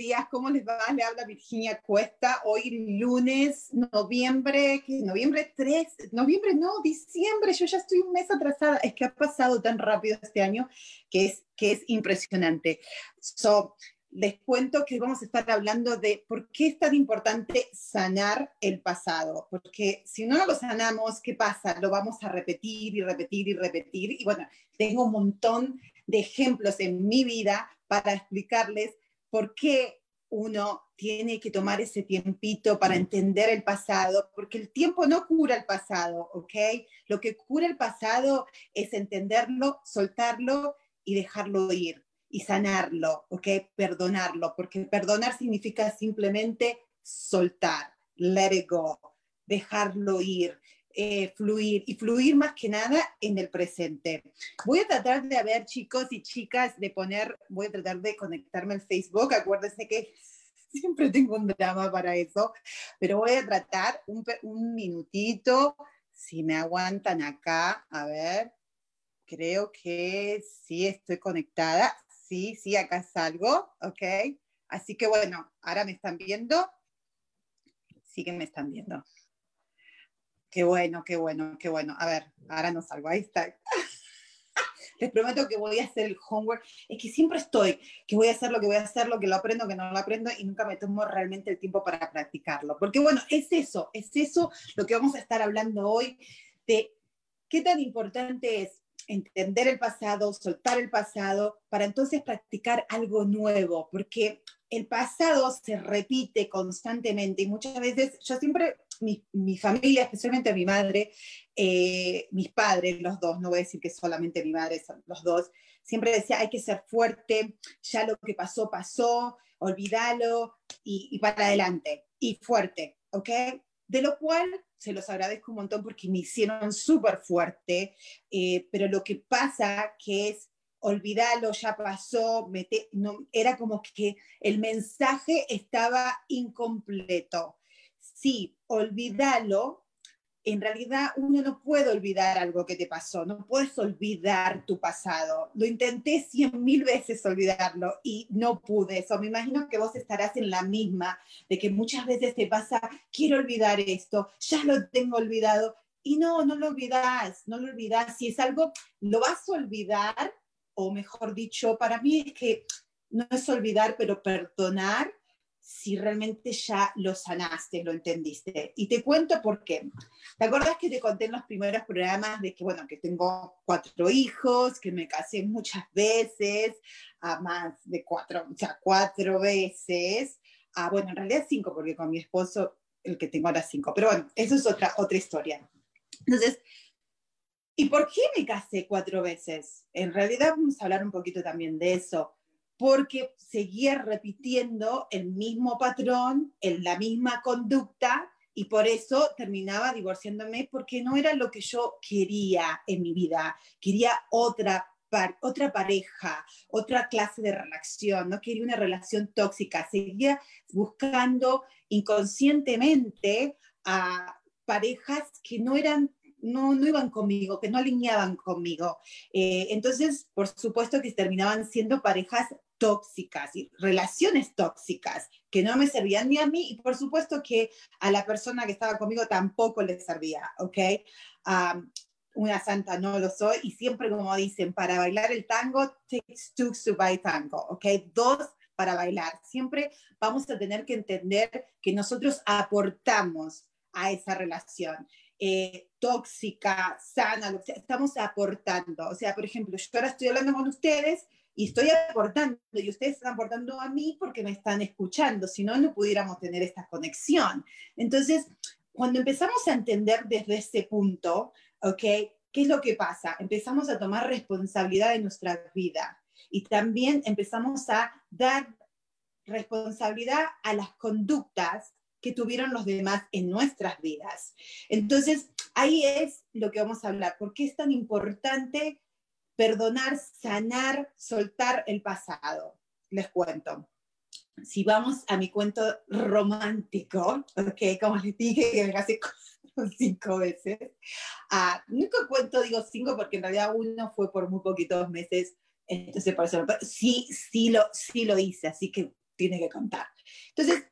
Días, ¿cómo les va? Le habla Virginia Cuesta. Hoy lunes, noviembre, noviembre 3, noviembre no, diciembre, yo ya estoy un mes atrasada. Es que ha pasado tan rápido este año que es, que es impresionante. So, les cuento que vamos a estar hablando de por qué es tan importante sanar el pasado. Porque si no lo sanamos, ¿qué pasa? Lo vamos a repetir y repetir y repetir. Y bueno, tengo un montón de ejemplos en mi vida para explicarles por qué uno tiene que tomar ese tiempito para entender el pasado, porque el tiempo no cura el pasado, ¿ok? Lo que cura el pasado es entenderlo, soltarlo y dejarlo ir y sanarlo, ¿ok? Perdonarlo, porque perdonar significa simplemente soltar, let it go, dejarlo ir. Eh, fluir y fluir más que nada en el presente. Voy a tratar de, ver, chicos y chicas, de poner, voy a tratar de conectarme al Facebook. Acuérdense que siempre tengo un drama para eso, pero voy a tratar un, un minutito, si me aguantan acá, a ver, creo que sí estoy conectada. Sí, sí, acá salgo, ok. Así que bueno, ahora me están viendo. Sí que me están viendo. Qué bueno, qué bueno, qué bueno. A ver, ahora no salgo, ahí está. Les prometo que voy a hacer el homework. Es que siempre estoy, que voy a hacer lo que voy a hacer, lo que lo aprendo, que no lo aprendo y nunca me tomo realmente el tiempo para practicarlo. Porque bueno, es eso, es eso lo que vamos a estar hablando hoy de qué tan importante es entender el pasado, soltar el pasado, para entonces practicar algo nuevo, porque el pasado se repite constantemente y muchas veces yo siempre mi, familia, especialmente mi madre, eh, mis padres, los dos, no voy a decir que solamente mi madre, son los dos, siempre decía, hay que ser fuerte, ya lo que pasó, pasó, olvídalo y, para adelante, y fuerte, ¿ok? De lo cual se los agradezco un montón porque me hicieron súper fuerte, eh, pero lo que pasa que es olvídalo, ya pasó, era como que el mensaje estaba incompleto sí, olvídalo, en realidad uno no puede olvidar algo que te pasó, no puedes olvidar tu pasado. Lo intenté cien mil veces olvidarlo y no pude. Eso me imagino que vos estarás en la misma, de que muchas veces te pasa, quiero olvidar esto, ya lo tengo olvidado. Y no, no lo olvidas, no lo olvidas. Si es algo, lo vas a olvidar, o mejor dicho, para mí es que no es olvidar, pero perdonar si realmente ya lo sanaste, lo entendiste. Y te cuento por qué. ¿Te acuerdas que te conté en los primeros programas de que, bueno, que tengo cuatro hijos, que me casé muchas veces, a más de cuatro, o sea, cuatro veces, a, bueno, en realidad cinco, porque con mi esposo, el que tengo ahora cinco, pero bueno, eso es otra, otra historia. Entonces, ¿y por qué me casé cuatro veces? En realidad vamos a hablar un poquito también de eso porque seguía repitiendo el mismo patrón, en la misma conducta, y por eso terminaba divorciándome porque no era lo que yo quería en mi vida. Quería otra, otra pareja, otra clase de relación, no quería una relación tóxica. Seguía buscando inconscientemente a parejas que no eran no, no iban conmigo, que no alineaban conmigo. Eh, entonces, por supuesto que terminaban siendo parejas tóxicas y relaciones tóxicas que no me servían ni a mí y por supuesto que a la persona que estaba conmigo tampoco le servía, ¿ok? una santa no lo soy y siempre como dicen, para bailar el tango, takes two to buy tango, ¿ok? Dos para bailar, siempre vamos a tener que entender que nosotros aportamos a esa relación. Eh, tóxica, sana, estamos aportando. O sea, por ejemplo, yo ahora estoy hablando con ustedes y estoy aportando y ustedes están aportando a mí porque me están escuchando, si no, no pudiéramos tener esta conexión. Entonces, cuando empezamos a entender desde ese punto, ¿ok? ¿Qué es lo que pasa? Empezamos a tomar responsabilidad de nuestra vida y también empezamos a dar responsabilidad a las conductas que tuvieron los demás en nuestras vidas. Entonces, ahí es lo que vamos a hablar. ¿Por qué es tan importante perdonar, sanar, soltar el pasado? Les cuento. Si vamos a mi cuento romántico, okay, como les dije que me casé cinco veces, uh, nunca cuento, digo cinco, porque en realidad uno fue por muy poquitos meses, entonces por eso, sí, sí lo, sí lo hice, así que tiene que contar. Entonces,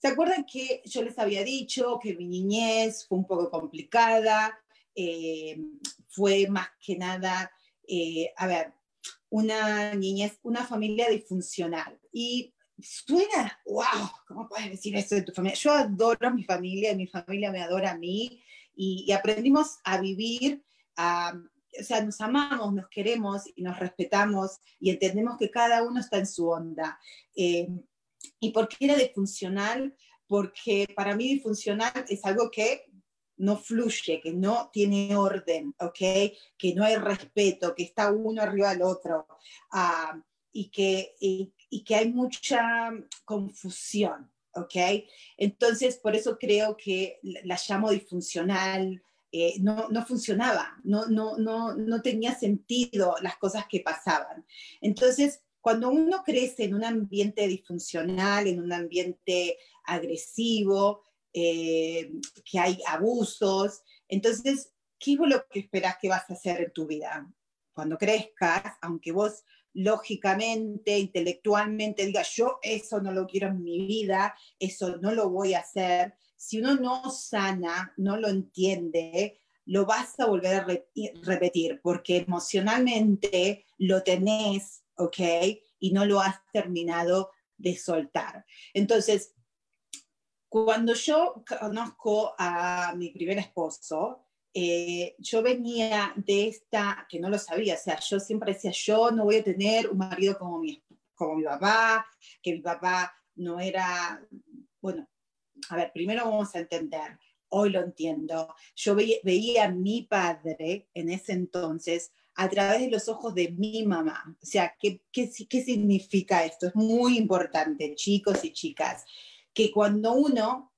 ¿Se acuerdan que yo les había dicho que mi niñez fue un poco complicada? Eh, fue más que nada, eh, a ver, una niñez, una familia disfuncional. Y suena, wow, ¿cómo puedes decir eso de tu familia? Yo adoro a mi familia y mi familia me adora a mí y, aprendimos a vivir, o sea, nos amamos, nos queremos y nos respetamos y entendemos que cada uno está en su onda. Eh, ¿Y por qué era disfuncional? Porque para mí disfuncional es algo que no fluye, que no tiene orden, ¿ok? Que no hay respeto, que está uno arriba del otro uh, y, que, y, que hay mucha confusión, ¿ok? Entonces, por eso creo que la llamo disfuncional, eh, no, no, funcionaba, no, no, no, no tenía sentido las cosas que pasaban. Entonces, cuando uno crece en un ambiente disfuncional, en un ambiente agresivo, eh, que hay abusos, entonces, ¿qué es lo que esperas que vas a hacer en tu vida? Cuando crezcas, aunque vos lógicamente, intelectualmente digas, yo eso no lo quiero en mi vida, eso no lo voy a hacer, si uno no sana, no lo entiende, lo vas a volver a repetir, porque emocionalmente lo tenés ¿ok? Y no lo has terminado de soltar. Entonces, cuando yo conozco a mi primer esposo, eh, yo venía de esta, que no lo sabía, o sea, yo siempre decía, yo no voy a tener un marido como mi, como mi papá, que mi papá no era, bueno, a ver, primero vamos a entender, hoy lo entiendo, yo veía a mi padre en ese entonces a través de los ojos de mi mamá. O sea, ¿qué, qué, qué significa esto? Es muy importante, chicos y chicas, que cuando uno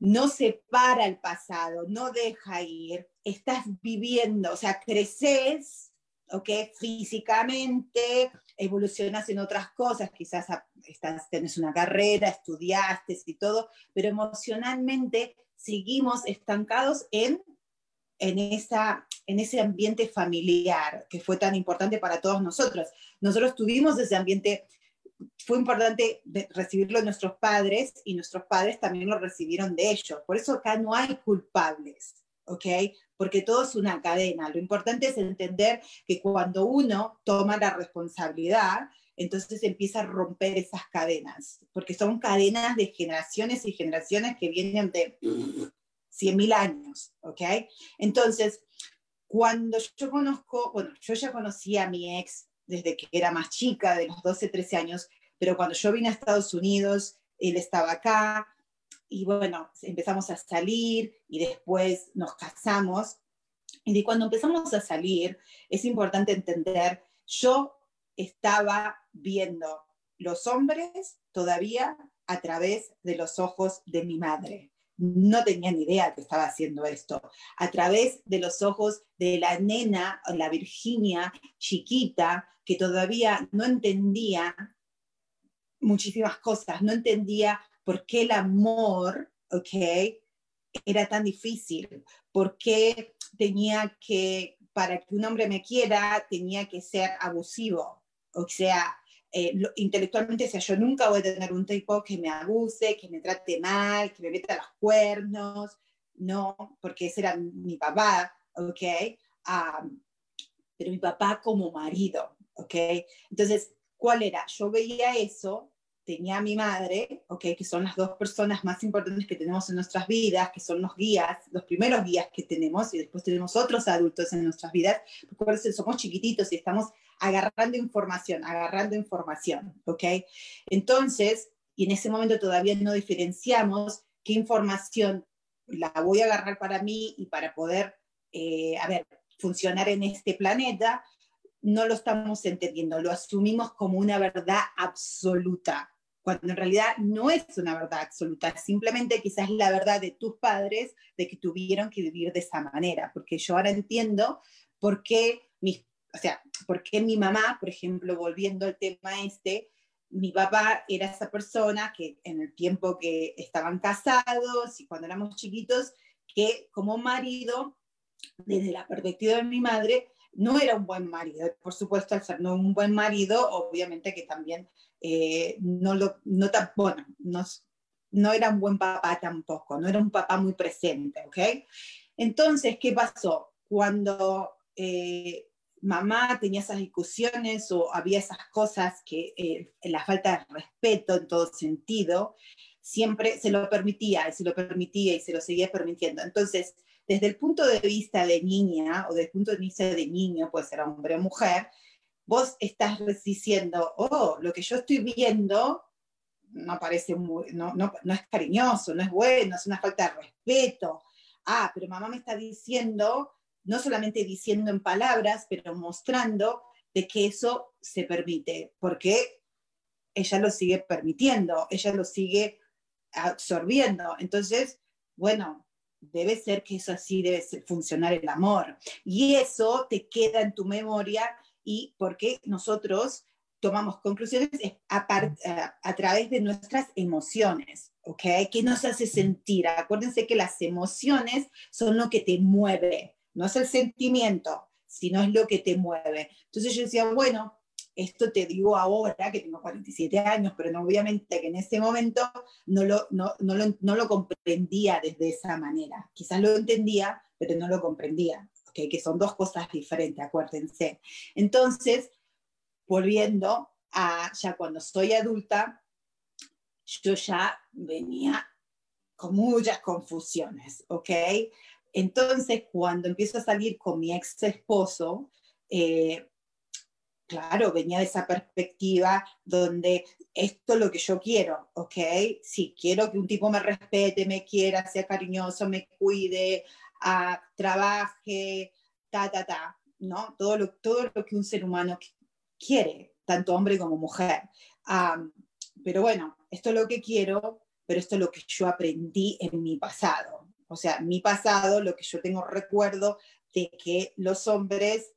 no separa el pasado, no deja ir, estás viviendo, o sea, creces, ¿ok? Físicamente, evolucionas en otras cosas, quizás estás, tenés una carrera, estudiaste y todo, pero emocionalmente seguimos estancados en en, esa, en ese ambiente familiar que fue tan importante para todos nosotros. Nosotros tuvimos ese ambiente, fue importante recibirlo de nuestros padres y nuestros padres también lo recibieron de ellos. Por eso acá no hay culpables, ¿ok? Porque todo es una cadena. Lo importante es entender que cuando uno toma la responsabilidad, entonces empieza a romper esas cadenas, porque son cadenas de generaciones y generaciones que vienen de 100.000 años, ¿ok? Entonces, cuando yo conozco, bueno, yo ya conocí a mi ex desde que era más chica, de los 12, 13 años, pero cuando yo vine a Estados Unidos, él estaba acá y bueno, empezamos a salir y después nos casamos. Y cuando empezamos a salir, es importante entender, yo estaba viendo los hombres todavía a través de los ojos de mi madre no tenía ni idea que estaba haciendo esto. A través de los ojos de la nena, la Virginia chiquita, que todavía no entendía muchísimas cosas, no entendía por qué el amor, ¿ok? Era tan difícil, por qué tenía que, para que un hombre me quiera, tenía que ser abusivo. O sea, eh, intelectualmente decía, yo nunca voy a tener un tipo que me abuse, que me trate mal, que me meta los cuernos, no, porque ese era mi papá, ¿ok? pero mi papá como marido, ¿ok? Entonces, ¿cuál era? Yo veía eso, tenía a mi madre, okay, que son las dos personas más importantes que tenemos en nuestras vidas, que son los guías, los primeros guías que tenemos, y después tenemos otros adultos en nuestras vidas, porque somos chiquititos y estamos agarrando información, agarrando información, ¿ok? Entonces, y en ese momento todavía no diferenciamos qué información la voy a agarrar para mí y para poder, eh, a ver, funcionar en este planeta, no lo estamos entendiendo, lo asumimos como una verdad absoluta, cuando en realidad no es una verdad absoluta, simplemente quizás la verdad de tus padres de que tuvieron que vivir de esa manera, porque yo ahora entiendo por qué mis, o sea, por qué mi mamá, por ejemplo, volviendo al tema este, mi papá era esa persona que en el tiempo que estaban casados y cuando éramos chiquitos, que como marido, desde la perspectiva de mi madre, no era un buen marido. Por supuesto, al ser no un buen marido, obviamente que también eh, no lo, no tan, no, no era un buen papá tampoco, no era un papá muy presente, ¿ok? Entonces, ¿qué pasó? Cuando eh, mamá tenía esas discusiones o había esas cosas que eh, la falta de respeto en todo sentido, siempre se lo permitía se lo permitía y se lo seguía permitiendo. Entonces, desde el punto de vista de niña o desde el punto de vista de niño, puede ser hombre o mujer, vos estás diciendo, oh, lo que yo estoy viendo no parece no, no, no es cariñoso, no es bueno, es una falta de respeto. Ah, pero mamá me está diciendo no solamente diciendo en palabras, pero mostrando de que eso se permite, porque ella lo sigue permitiendo, ella lo sigue absorbiendo. Entonces, bueno, debe ser que eso así debe funcionar el amor. Y eso te queda en tu memoria y porque nosotros tomamos conclusiones a, a, través de nuestras emociones, ¿ok? ¿Qué nos hace sentir? Acuérdense que las emociones son lo que te mueve no es el sentimiento, sino es lo que te mueve. Entonces yo decía, bueno, esto te digo ahora, que tengo 47 años, pero no, obviamente que en ese momento no lo, no, lo, comprendía desde esa manera. Quizás lo entendía, pero no lo comprendía, que son dos cosas diferentes, acuérdense. Entonces, volviendo a ya cuando soy adulta, yo ya venía con muchas confusiones, ¿ok? Entonces, cuando empiezo a salir con mi ex esposo, eh, claro, venía de esa perspectiva donde esto es lo que yo quiero, ¿ok? Si quiero que un tipo me respete, me quiera, sea cariñoso, me cuide, ah, trabaje, ta, ta, ta, ¿no? Todo lo, todo lo que un ser humano quiere, tanto hombre como mujer. pero bueno, esto es lo que quiero, pero esto es lo que yo aprendí en mi pasado, o sea, mi pasado, lo que yo tengo recuerdo de que los hombres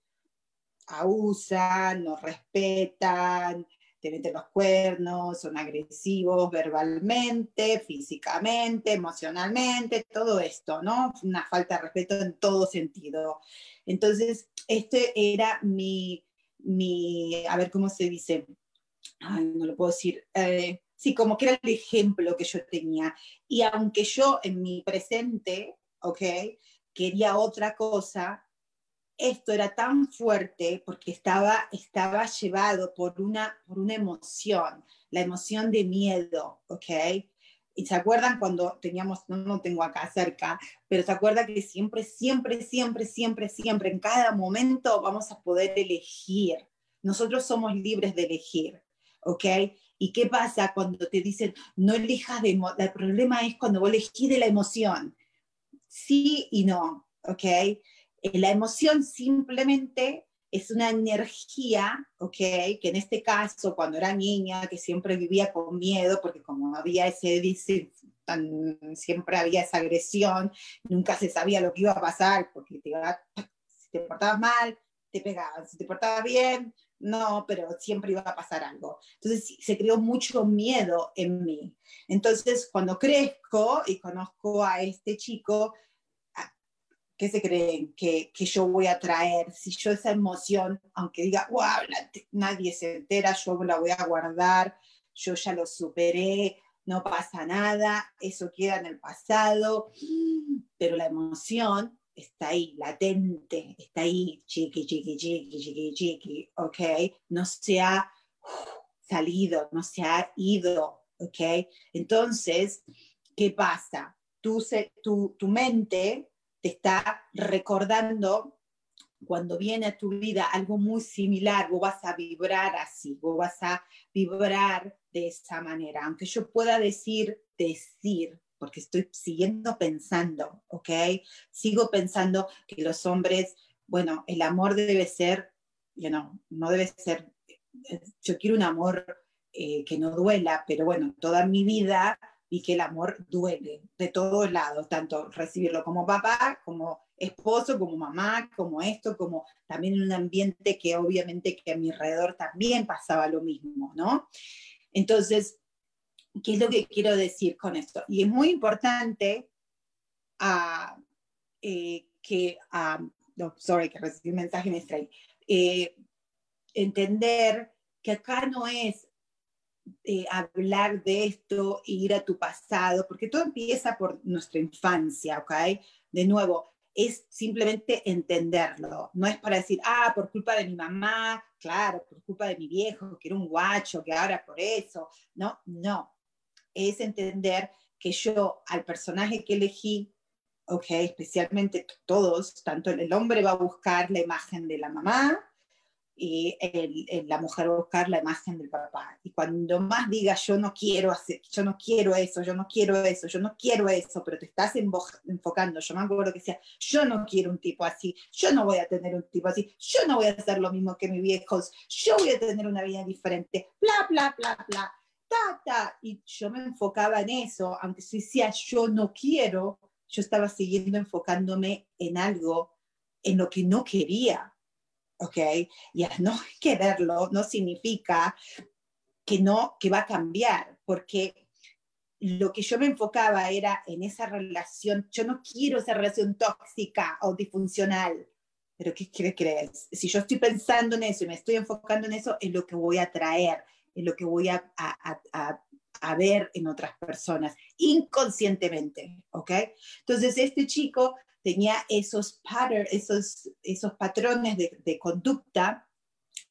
abusan, no respetan, te meten los cuernos, son agresivos verbalmente, físicamente, emocionalmente, todo esto, ¿no? Una falta de respeto en todo sentido. Entonces, este era mi, mi a ver cómo se dice, no lo puedo decir, eh, sí, como que era el ejemplo que yo tenía. Y aunque yo en mi presente, ¿ok? Quería otra cosa, esto era tan fuerte porque estaba, estaba llevado por una, por una emoción, la emoción de miedo, ¿ok? Y se acuerdan cuando teníamos, no lo tengo acá cerca, pero se acuerdan que siempre, siempre, siempre, siempre, siempre, en cada momento vamos a poder elegir. Nosotros somos libres de elegir, ¿ok? ¿Y qué pasa cuando te dicen, no elijas de... El problema es cuando vos elegís de la emoción. Sí y no, ¿ok? Eh, la emoción simplemente es una energía, ¿ok? Que en este caso, cuando era niña, que siempre vivía con miedo, porque como había ese, tan, siempre había esa agresión, nunca se sabía lo que iba a pasar, porque te, si te portabas mal, te pegaban, si te portabas bien, no, pero siempre iba a pasar algo. Entonces se creó mucho miedo en mí. Entonces cuando crezco y conozco a este chico, ¿qué se creen que, que yo voy a traer? Si yo esa emoción, aunque diga, wow, nadie se entera, yo la voy a guardar, yo ya lo superé, no pasa nada, eso queda en el pasado, pero la emoción está ahí, latente, está ahí, chiqui, chiqui, chiqui, chiqui, chiqui, ¿ok? No se ha salido, no se ha ido, ¿ok? Entonces, ¿qué pasa? Tu, tu, tu mente te está recordando cuando viene a tu vida algo muy similar, vos vas a vibrar así, vos vas a vibrar de esa manera. Aunque yo pueda decir, decir, porque estoy siguiendo pensando, ¿ok? Sigo pensando que los hombres, bueno, el amor debe ser, you know, no debe ser, yo quiero un amor eh, que no duela, pero bueno, toda mi vida vi que el amor duele de todos lados, tanto recibirlo como papá, como esposo, como mamá, como esto, como también en un ambiente que obviamente que a mi alrededor también pasaba lo mismo, ¿no? Entonces, ¿qué es lo que quiero decir con esto? Y es muy importante uh, que, uh, no, sorry, que recibí un mensaje me extraí, eh, entender que acá no es eh, hablar de esto ir a tu pasado, porque todo empieza por nuestra infancia, ¿ok? De nuevo, es simplemente entenderlo. No es para decir, ah, por culpa de mi mamá, claro, por culpa de mi viejo, que era un guacho, que ahora por eso. No, no. Es entender que yo al personaje que elegí, ok, especialmente todos, tanto el hombre va a buscar la imagen de la mamá, y el, la mujer buscar la imagen del papá. Y cuando más digas, yo no quiero hacer, yo no quiero eso, yo no quiero eso, yo no quiero eso, pero te estás enfocando, yo me acuerdo que decía, yo no quiero un tipo así, yo no voy a tener un tipo así, yo no voy a hacer lo mismo que mis viejos, yo voy a tener una vida diferente, bla, bla, bla, bla, ta, ta. Y yo me enfocaba en eso, aunque si decía, yo no quiero, yo estaba siguiendo enfocándome en algo en lo que no quería ¿ok? Y al no quererlo no significa que no, que va a cambiar, porque lo que yo me enfocaba era en esa relación, yo no quiero esa relación tóxica o disfuncional, pero ¿qué, crees? Si yo estoy pensando en eso y me estoy enfocando en eso, es lo que voy a traer, es lo que voy a, a, a, a ver en otras personas, inconscientemente, ¿ok? Entonces, este chico tenía esos, esos, esos patrones de, de, conducta,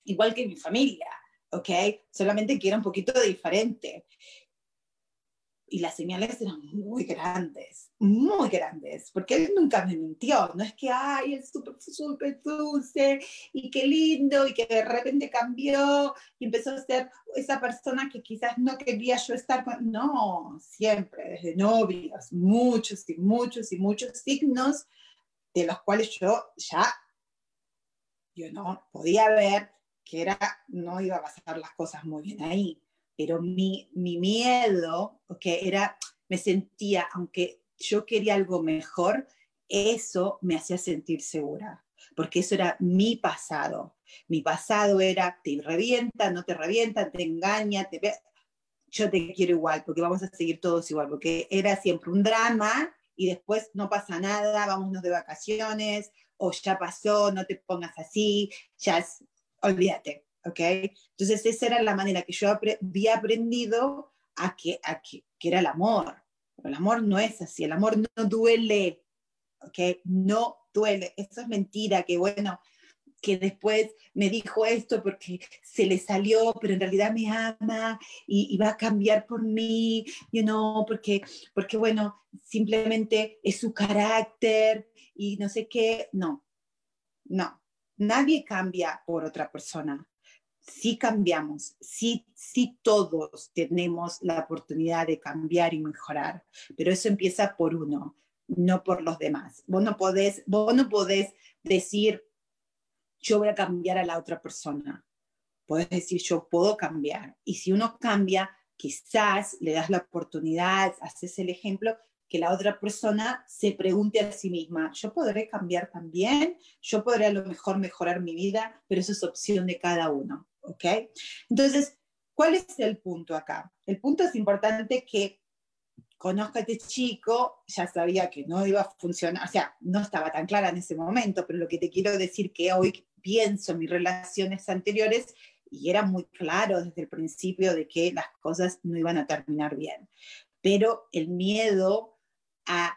igual que mi familia, ¿ok? Solamente que era un poquito diferente. Y las señales eran muy grandes, muy grandes, porque él nunca me mintió. No es que, ay, es súper, súper dulce y qué lindo, y que de repente cambió y empezó a ser esa persona que quizás no quería yo estar. No, siempre, desde novios, muchos y muchos y muchos signos de los cuales yo ya, yo no podía ver que era, no iba a pasar las cosas muy bien ahí pero mi, mi miedo, que era, me sentía, aunque yo quería algo mejor, eso me hacía sentir segura, porque eso era mi pasado. Mi pasado era, te revienta, no te revienta, te engaña, te yo te quiero igual, porque vamos a seguir todos igual, porque era siempre un drama y después no pasa nada, vámonos de vacaciones, o ya pasó, no te pongas así, ya es, olvídate. ¿Ok? Entonces esa era la manera que yo había aprendido a que, a que, que era el amor. Pero el amor no es así, el amor no duele, ¿ok? No duele. Eso es mentira, que bueno, que después me dijo esto porque se le salió, pero en realidad me ama y, va a cambiar por mí, you know, porque, porque bueno, simplemente es su carácter y no sé qué. No, no, nadie cambia por otra persona sí cambiamos, sí, sí todos tenemos la oportunidad de cambiar y mejorar, pero eso empieza por uno, no por los demás. Vos no podés, vos no podés decir, yo voy a cambiar a la otra persona. Podés decir, yo puedo cambiar. Y si uno cambia, quizás le das la oportunidad, haces el ejemplo, que la otra persona se pregunte a sí misma, yo podré cambiar también, yo podré a lo mejor mejorar mi vida, pero eso es opción de cada uno. ¿Ok? Entonces, ¿cuál es el punto acá? El punto es importante que conozca a este chico, ya sabía que no iba a funcionar, o sea, no estaba tan clara en ese momento, pero lo que te quiero decir que hoy pienso en mis relaciones anteriores y era muy claro desde el principio de que las cosas no iban a terminar bien. Pero el miedo a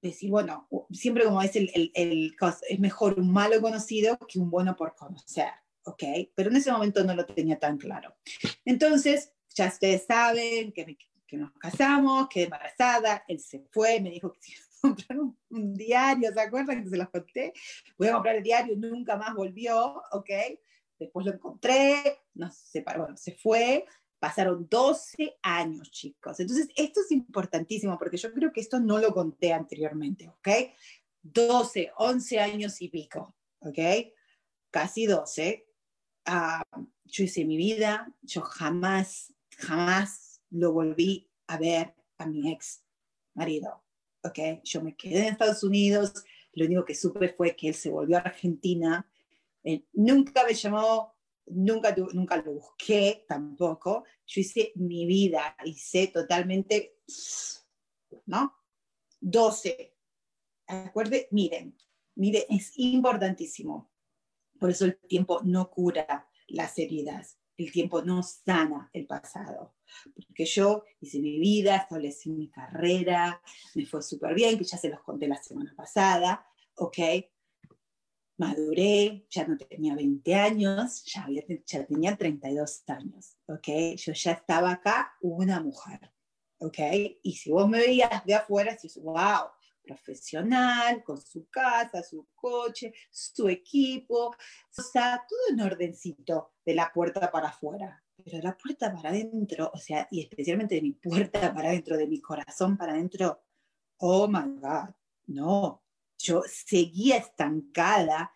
decir, bueno, siempre como es el, el, el, es mejor un malo conocido que un bueno por conocer. ¿Ok? Pero en ese momento no lo tenía tan claro. Entonces, ya ustedes saben que, nos casamos, quedé embarazada, él se fue, me dijo que si comprar un, un, diario, ¿se acuerdan que se los conté? Voy a comprar el diario, nunca más volvió, ¿ok? Después lo encontré, nos separó, bueno, se fue, pasaron 12 años, chicos. Entonces, esto es importantísimo porque yo creo que esto no lo conté anteriormente, ¿ok? 12, 11 años y pico, ¿ok? Casi 12. Uh, yo hice mi vida, yo jamás, jamás lo volví a ver a mi ex marido, ¿ok? Yo me quedé en Estados Unidos, lo único que supe fue que él se volvió a Argentina, él nunca me llamó, nunca, nunca lo busqué tampoco, yo hice mi vida, hice totalmente, ¿no? 12. Acuerde, miren, miren, es importantísimo. Por eso el tiempo no cura las heridas, el tiempo no sana el pasado. Porque yo hice mi vida, establecí mi carrera, me fue súper bien, que ya se los conté la semana pasada, ¿ok? maduré, ya no tenía 20 años, ya, había, ya tenía 32 años, ¿ok? Yo ya estaba acá una mujer, ¿ok? Y si vos me veías de afuera, decís, wow, profesional, con su casa, su coche, su equipo, o sea, todo en ordencito de la puerta para afuera. Pero la puerta para adentro, o sea, y especialmente de mi puerta para adentro, de mi corazón para adentro, oh my God, no, yo seguía estancada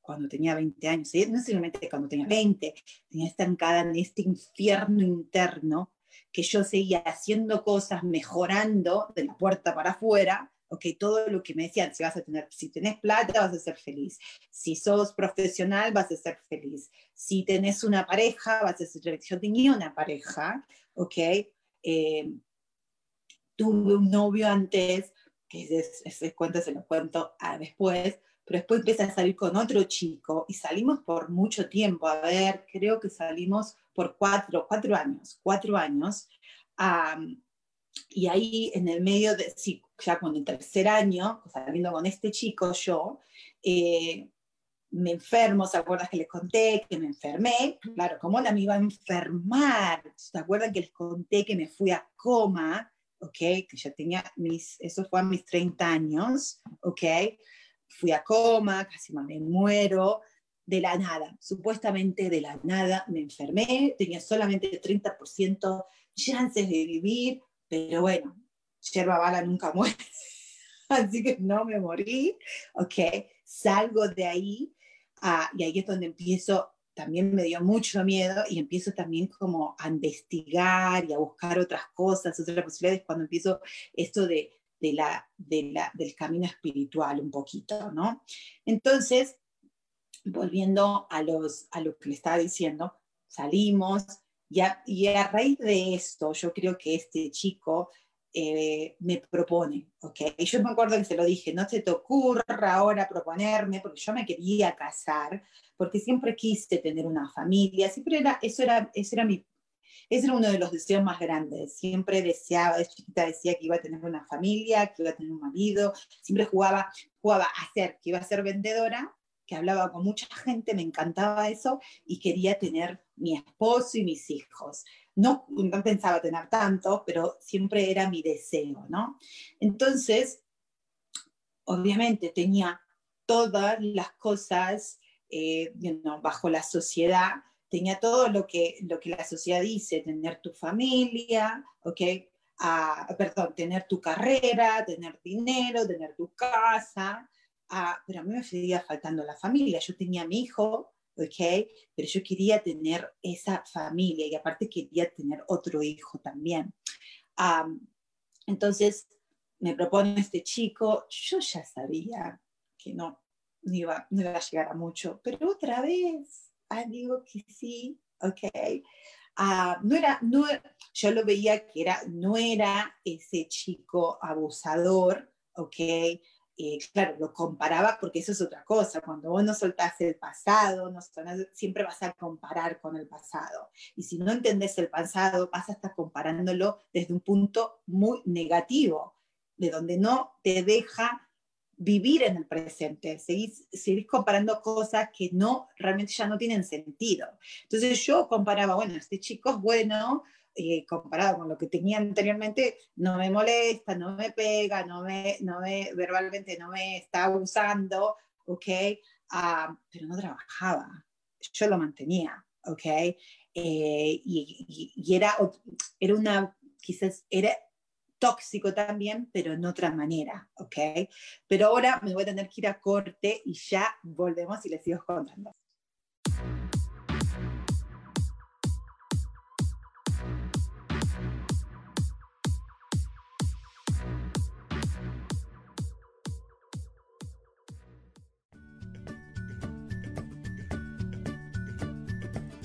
cuando tenía 20 años, no solamente cuando tenía 20, tenía estancada en este infierno interno que yo seguía haciendo cosas, mejorando de la puerta para afuera, ok, todo lo que me decían, si vas a tener, si tenés plata vas a ser feliz, si sos profesional vas a ser feliz, si tenés una pareja vas a ser feliz. Yo tenía una pareja, ok, eh, tuve un novio antes, que ese, cuento se lo cuento a después, pero después empecé a salir con otro chico y salimos por mucho tiempo, a ver, creo que salimos por cuatro, cuatro años, cuatro años, y ahí en el medio de, sí, ya con el tercer año, saliendo con este chico yo, eh, me enfermo, ¿se acuerdan que les conté que me enfermé? Claro, ¿cómo la me iba a enfermar? ¿Se acuerdan que les conté que me fui a coma? ¿Ok? Que ya tenía mis, eso fue a mis 30 años, ¿ok? Fui a coma, casi me muero, de la nada, supuestamente de la nada me enfermé, tenía solamente 30% chances de vivir, pero bueno, yerba bala nunca muere, así que no me morí, ¿ok? Salgo de ahí uh, y ahí es donde empiezo también me dio mucho miedo y empiezo también como a investigar y a buscar otras cosas, otras posibilidades, cuando empiezo esto de, de la, de la, del camino espiritual un poquito, ¿no? Entonces, volviendo a, los, a lo que le estaba diciendo, salimos y a, y a raíz de esto, yo creo que este chico eh, me propone, ¿ok? Y yo me acuerdo que se lo dije, no se te ocurra ahora proponerme, porque yo me quería casar, porque siempre quise tener una familia, siempre era, eso era, eso era mi, ese era uno de los deseos más grandes, siempre deseaba, de chiquita decía que iba a tener una familia, que iba a tener un marido, siempre jugaba, jugaba a ser, que iba a ser vendedora, que hablaba con mucha gente, me encantaba eso, y quería tener mi esposo y mis hijos. No, no pensaba tener tanto, pero siempre era mi deseo, ¿no? Entonces, obviamente tenía todas las cosas eh, bajo la sociedad, tenía todo lo que, lo que la sociedad dice, tener tu familia, ¿ok? Ah, perdón, tener tu carrera, tener dinero, tener tu casa, ah, pero a mí me seguía faltando la familia. Yo tenía a mi hijo, ¿ok? Pero yo quería tener esa familia y aparte quería tener otro hijo también. entonces me propone este chico, yo ya sabía que no, no iba, no iba a llegar a mucho, pero otra vez, ah, digo que sí, ok. Ah, no era, no, yo lo veía que era, no era ese chico abusador, ok. Eh, claro, lo comparaba porque eso es otra cosa. Cuando vos no soltás el pasado, no siempre vas a comparar con el pasado. Y si no entendés el pasado, vas a estar comparándolo desde un punto muy negativo, de donde no te deja vivir en el presente, seguís, seguís, comparando cosas que no, realmente ya no tienen sentido. Entonces yo comparaba, bueno, este chico es bueno, eh, comparado con lo que tenía anteriormente, no me molesta, no me pega, no me, no me verbalmente no me está abusando, ¿ok? Ah, pero no trabajaba, yo lo mantenía, ¿ok? Eh, y, era, era una, quizás era tóxico también, pero en otra manera, ¿ok? Pero ahora me voy a tener que ir a corte y ya volvemos y les sigo contando.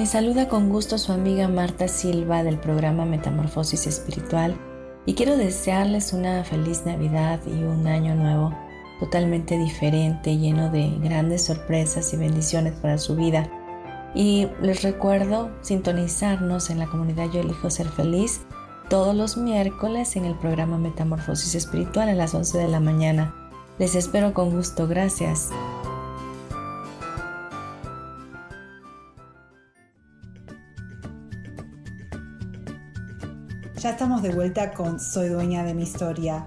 Le saluda con gusto su amiga Marta Silva del programa Metamorfosis Espiritual y quiero desearles una feliz Navidad y un año nuevo totalmente diferente, lleno de grandes sorpresas y bendiciones para su vida. Y les recuerdo sintonizarnos en la comunidad Yo Elijo Ser Feliz todos los miércoles en el programa Metamorfosis Espiritual a las 11 de la mañana. Les espero con gusto, gracias. Ya estamos de vuelta con Soy dueña de mi historia.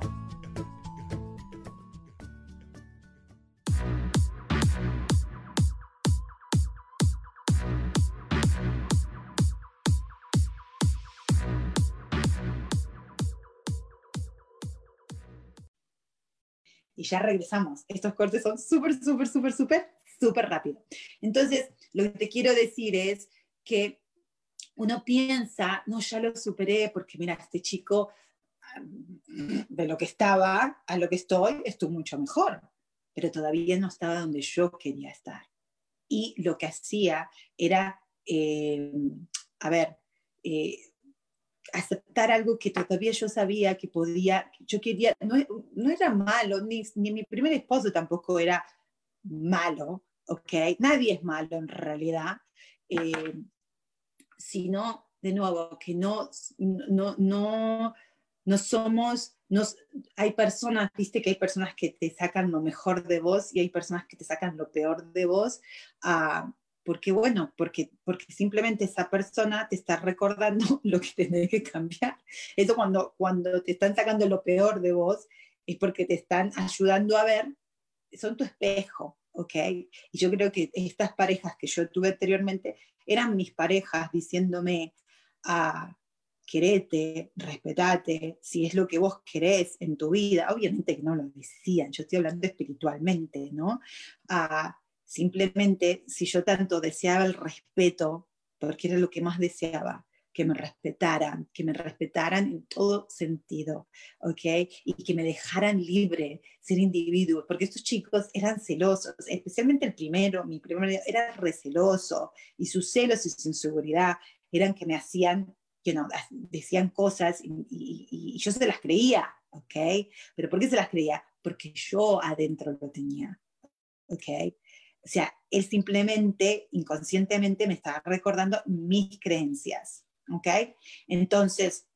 Y ya regresamos. Estos cortes son súper, súper, súper, súper, súper rápido. Entonces, lo que te quiero decir es que uno piensa, no, ya lo superé porque mira, este chico de lo que estaba a lo que estoy, estoy mucho mejor, pero todavía no estaba donde yo quería estar. Y lo que hacía era, eh, a ver, eh, aceptar algo que todavía yo sabía que podía, yo quería, no, no era malo, ni, ni, mi primer esposo tampoco era malo, ¿ok? Nadie es malo en realidad. Eh, sino, de nuevo, que no, no, no, no somos, nos, hay personas, viste que hay personas que te sacan lo mejor de vos y hay personas que te sacan lo peor de vos, uh, porque bueno, porque, porque simplemente esa persona te está recordando lo que tenés que cambiar. Eso cuando, cuando te están sacando lo peor de vos es porque te están ayudando a ver, son tu espejo, ¿ok? Y yo creo que estas parejas que yo tuve anteriormente eran mis parejas diciéndome, ah, querete, respetate, si es lo que vos querés en tu vida, obviamente que no lo decían, yo estoy hablando espiritualmente, ¿no? Ah, simplemente si yo tanto deseaba el respeto, porque era lo que más deseaba, que me respetaran, que me respetaran en todo sentido, ¿ok? Y que me dejaran libre, ser individuo, porque estos chicos eran celosos, especialmente el primero, mi primero era receloso, y sus celos y su inseguridad eran que me hacían, que no, decían cosas y, y yo se las creía, ¿ok? Pero ¿por qué se las creía? Porque yo adentro lo tenía, ¿ok? O sea, él simplemente, inconscientemente, me estaba recordando mis creencias. ¿Ok? Entonces,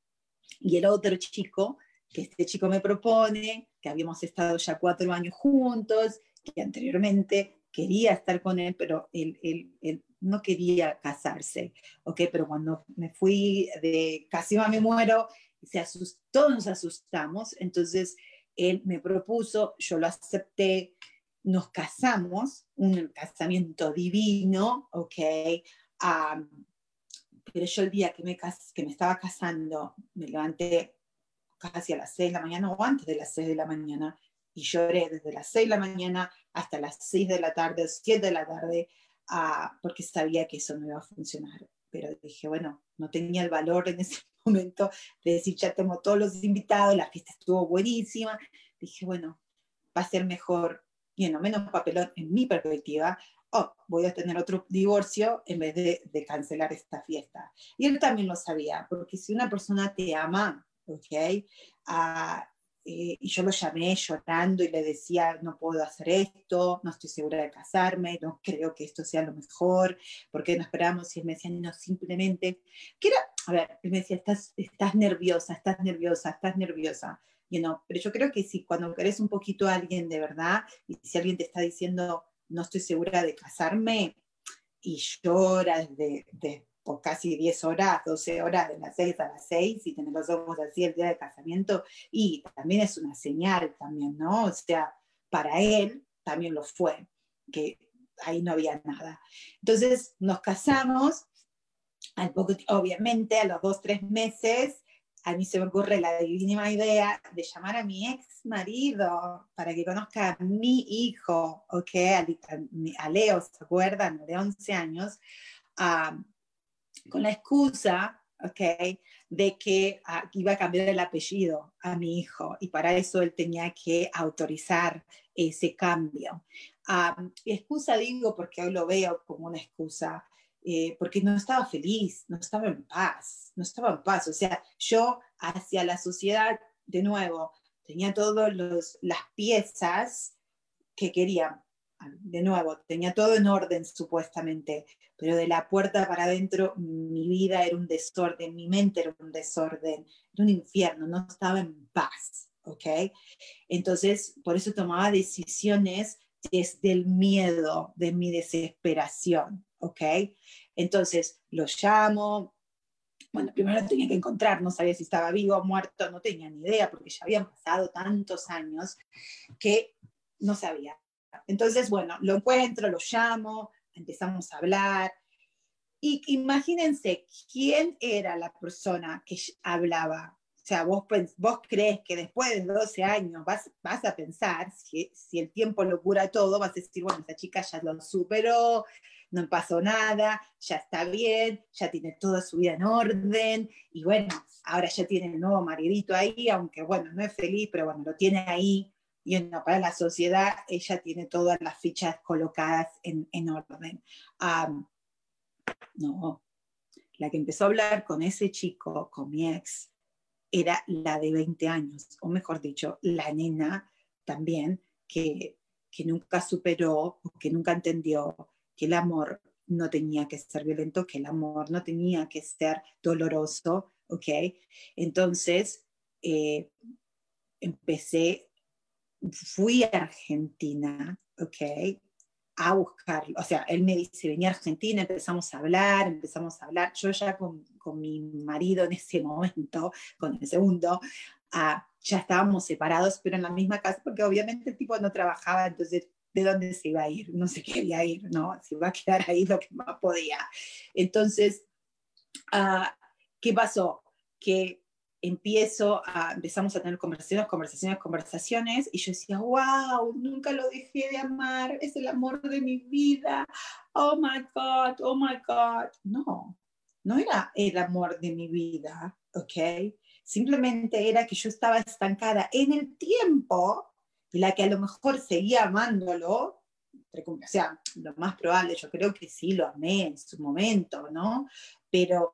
y el otro chico que este chico me propone, que habíamos estado ya cuatro años juntos, que anteriormente quería estar con él, pero él, él, no quería casarse, ¿ok? Pero cuando me fui de casi me muero, se asustó, nos asustamos, entonces él me propuso, yo lo acepté, nos casamos, un casamiento divino, ¿ok? Pero yo el día que me, que me estaba casando, me levanté casi a las 6 de la mañana o antes de las 6 de la mañana y lloré desde las 6 de la mañana hasta las 6 de la tarde, 7 de la tarde, porque sabía que eso no iba a funcionar. Pero dije, bueno, no tenía el valor en ese momento de decir, ya tengo todos los invitados, la fiesta estuvo buenísima. Dije, bueno, va a ser mejor, y no menos papelón en mi perspectiva, oh, voy a tener otro divorcio en vez de, de, cancelar esta fiesta. Y él también lo sabía, porque si una persona te ama, ¿ok? Ah, eh, y yo lo llamé llorando y le decía, no puedo hacer esto, no estoy segura de casarme, no creo que esto sea lo mejor, ¿por qué no esperamos? Y él me decía, no, simplemente, que era, a ver, él me decía, estás, estás nerviosa, estás nerviosa, estás nerviosa. You know, pero yo creo que si cuando querés un poquito a alguien de verdad, y si alguien te está diciendo, no estoy segura de casarme, y llora desde, de, por casi 10 horas, 12 horas, de las 6 a las 6, y tener los ojos así el día de casamiento, y también es una señal también, ¿no? O sea, para él también lo fue, que ahí no había nada. Entonces nos casamos, al poco, obviamente a los dos, tres meses, a mí se me ocurre la divina idea de llamar a mi ex marido para que conozca a mi hijo, ¿ok? A, Leo, ¿se acuerdan? De 11 años. a con la excusa, ¿ok? De que ah, iba a cambiar el apellido a mi hijo y para eso él tenía que autorizar ese cambio. excusa digo porque hoy lo veo como una excusa, eh, porque no estaba feliz, no estaba en paz, no estaba en paz. O sea, yo hacia la sociedad, de nuevo, tenía todas las piezas que quería de nuevo, tenía todo en orden supuestamente, pero de la puerta para adentro mi vida era un desorden, mi mente era un desorden, era un infierno, no estaba en paz, ¿ok? Entonces, por eso tomaba decisiones desde el miedo, de mi desesperación, ¿ok? Entonces, lo llamo, bueno, primero tenía que encontrar, no sabía si estaba vivo o muerto, no tenía ni idea, porque ya habían pasado tantos años que no sabía. Entonces, bueno, lo encuentro, lo llamo, empezamos a hablar. Y imagínense quién era la persona que hablaba. O sea, vos, vos crees que después de 12 años vas, vas a pensar, si, si el tiempo lo cura todo, vas a decir, bueno, esa chica ya lo superó, no pasó nada, ya está bien, ya tiene toda su vida en orden, y bueno, ahora ya tiene el nuevo maridito ahí, aunque bueno, no es feliz, pero bueno, lo tiene ahí, y para la sociedad ella tiene todas las fichas colocadas en, en orden. no, la que empezó a hablar con ese chico, con mi ex, era la de 20 años, o mejor dicho, la nena también, que, que nunca superó, que nunca entendió que el amor no tenía que ser violento, que el amor no tenía que ser doloroso, ¿ok? Entonces, eh, empecé fui a Argentina, ¿ok? A buscarlo. O sea, él me dice, venía a Argentina, empezamos a hablar, empezamos a hablar. Yo ya con, con mi marido en ese momento, con el segundo, ah, ya estábamos separados, pero en la misma casa, porque obviamente el tipo no trabajaba, entonces, ¿de dónde se iba a ir? No se quería ir, ¿no? Se iba a quedar ahí lo que más podía. Entonces, ah, ¿qué pasó? Que empiezo a, empezamos a tener conversaciones, conversaciones, conversaciones, y yo decía, wow, nunca lo dejé de amar, es el amor de mi vida, oh my God, oh my God. No, no era el amor de mi vida, ¿ok? Simplemente era que yo estaba estancada en el tiempo y la que a lo mejor seguía amándolo, o sea, lo más probable, yo creo que sí lo amé en su momento, ¿no? Pero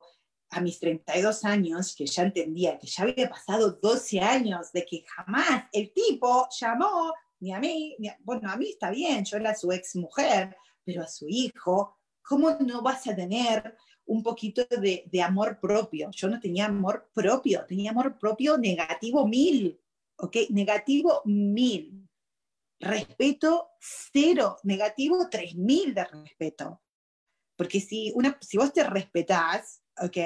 a mis 32 años, que ya entendía que ya había pasado 12 años de que jamás el tipo llamó ni a mí, bueno, a mí está bien, yo era su ex mujer, pero a su hijo, ¿cómo no vas a tener un poquito de, de, amor propio. Yo no tenía amor propio, tenía amor propio negativo mil, ¿ok? Negativo mil. Respeto cero, negativo tres mil de respeto. Porque si, una, si vos te respetás, ¿ok?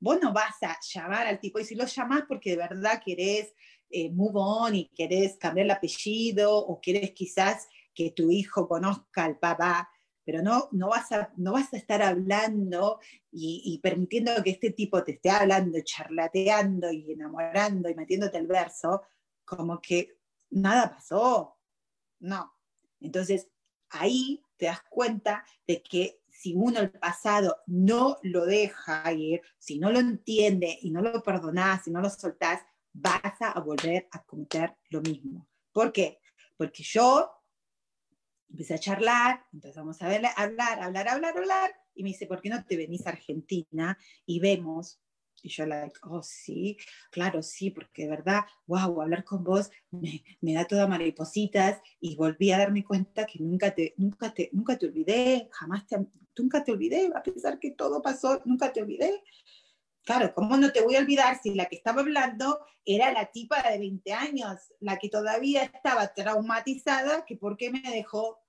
Vos no vas a llamar al tipo, y si lo llamás porque de verdad querés eh, move on y querés cambiar el apellido o querés quizás que tu hijo conozca al papá, pero no, no, vas, a, no vas a estar hablando y, permitiendo que este tipo te esté hablando, charlateando y enamorando y metiéndote el verso, como que nada pasó. No. Entonces, ahí te das cuenta de que si uno el pasado no lo deja ir, si no lo entiende y no lo perdonás, si no lo soltás, vas a volver a cometer lo mismo. ¿Por qué? Porque yo empecé a charlar, empezamos a hablar, hablar, hablar, hablar, y me dice, ¿por qué no te venís a Argentina y vemos? Y yo, like, oh, sí, claro, sí, porque de verdad, wow, hablar con vos me, me, da toda maripositas y volví a darme cuenta que nunca te, nunca te, nunca te olvidé, jamás te, nunca te olvidé, a pesar que todo pasó, nunca te olvidé. Claro, ¿cómo no te voy a olvidar si la que estaba hablando era la tipa de 20 años, la que todavía estaba traumatizada, que por qué me dejó,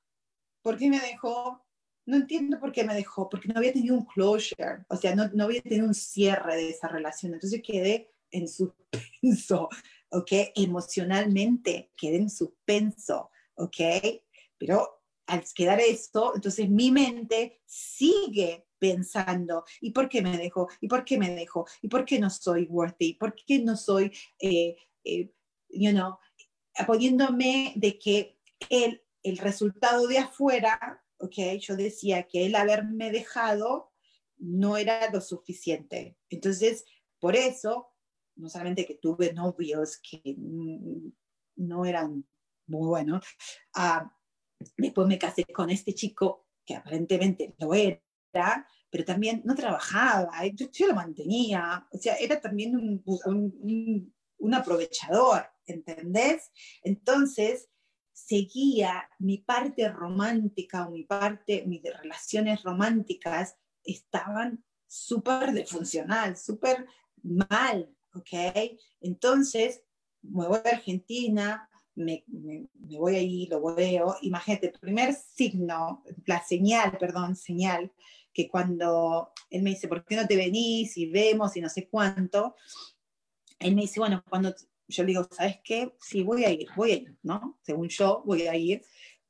por qué me dejó, no entiendo por qué me dejó, porque no había tenido un closure, o sea, no, no había tenido un cierre de esa relación, entonces quedé en suspenso, ¿ok? Emocionalmente quedé en suspenso, ¿ok? Pero al quedar esto, entonces mi mente sigue pensando, ¿y por qué me dejó? ¿Y por qué me dejó? ¿Y por qué no soy worthy? ¿Por qué no soy, eh, eh, you know, poniéndome de que el, el resultado de afuera, ok, yo decía que el haberme dejado no era lo suficiente. Entonces, por eso, no solamente que tuve novios que no eran muy buenos, uh, después me casé con este chico que aparentemente lo era, pero también no trabajaba, yo, yo lo mantenía, o sea, era también un, un, un aprovechador, ¿entendés? Entonces, seguía mi parte romántica o mi parte, mis relaciones románticas estaban súper defuncional, súper mal, ¿ok? Entonces, me voy a Argentina, me, me, voy ahí, lo veo, imagínate, el primer signo, la señal, perdón, señal, que cuando él me dice, ¿por qué no te venís y vemos y no sé cuánto? Él me dice, bueno, cuando yo le digo, ¿sabes qué? Sí, voy a ir, voy a ir, ¿no? Según yo, voy a ir.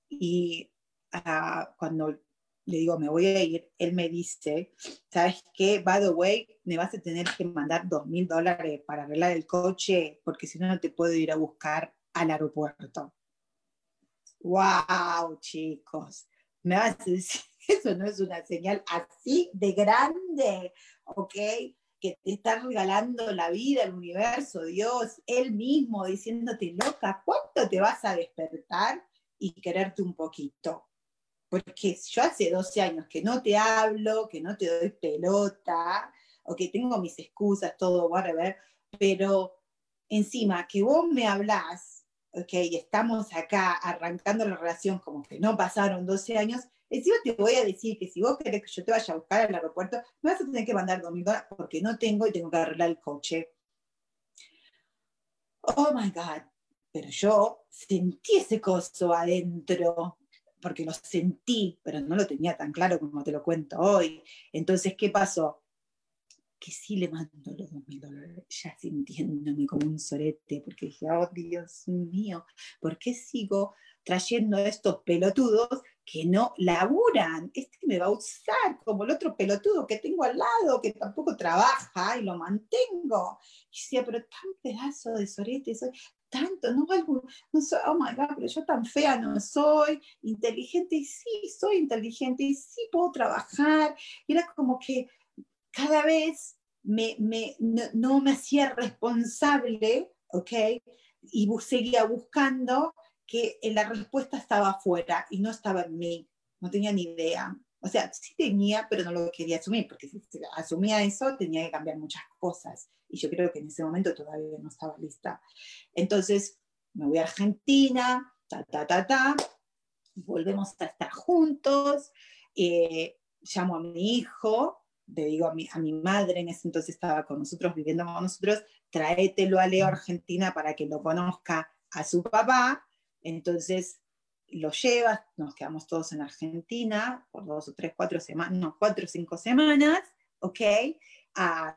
Y uh, cuando le digo, me voy a ir, él me dice, ¿sabes qué? By the way, me vas a tener que mandar dos mil dólares para arreglar el coche, porque si no, no te puedo ir a buscar al aeropuerto. ¡Wow, chicos! Me vas a decir, eso no es una señal así de grande, ¿ok? Que te está regalando la vida, el universo, Dios, Él mismo diciéndote, loca, ¿cuánto te vas a despertar y quererte un poquito? Porque yo hace 12 años que no te hablo, que no te doy pelota, o que tengo mis excusas, todo, whatever, pero encima que vos me hablás, ok, y estamos acá arrancando la relación como que no pasaron 12 años, encima te voy a decir que si vos querés que yo te vaya a buscar al aeropuerto, me vas a tener que mandar dos dólares porque no tengo y tengo que arreglar el coche. Oh my God. Pero yo sentí ese coso adentro, porque lo sentí, pero no lo tenía tan claro como te lo cuento hoy. Entonces, ¿qué pasó? que sí le mando los dos mil dólares, ya sintiéndome como un sorete, porque dije, oh Dios mío, ¿por qué sigo trayendo estos pelotudos que no laburan? Este me va a usar como el otro pelotudo que tengo al lado, que tampoco trabaja y lo mantengo. Y decía, pero tan pedazo de sorete soy, tanto, no algo, no soy, oh my God, pero yo tan fea no soy, inteligente, y sí, soy inteligente, y sí puedo trabajar. Y era como que cada vez me, me, no, me hacía responsable, ¿ok? Y seguía buscando que la respuesta estaba afuera y no estaba en mí, no tenía ni idea. O sea, sí tenía, pero no lo quería asumir, porque si asumía eso tenía que cambiar muchas cosas. Y yo creo que en ese momento todavía no estaba lista. Entonces, me voy a Argentina, ta, ta, ta, ta, volvemos a estar juntos, eh, llamo a mi hijo, le digo a mi, a mi madre, en ese entonces estaba con nosotros, viviendo con nosotros, tráetelo a Leo Argentina para que lo conozca a su papá. Entonces lo lleva, nos quedamos todos en Argentina por dos o tres, cuatro semanas, no, cuatro o cinco semanas, ¿ok? Ah,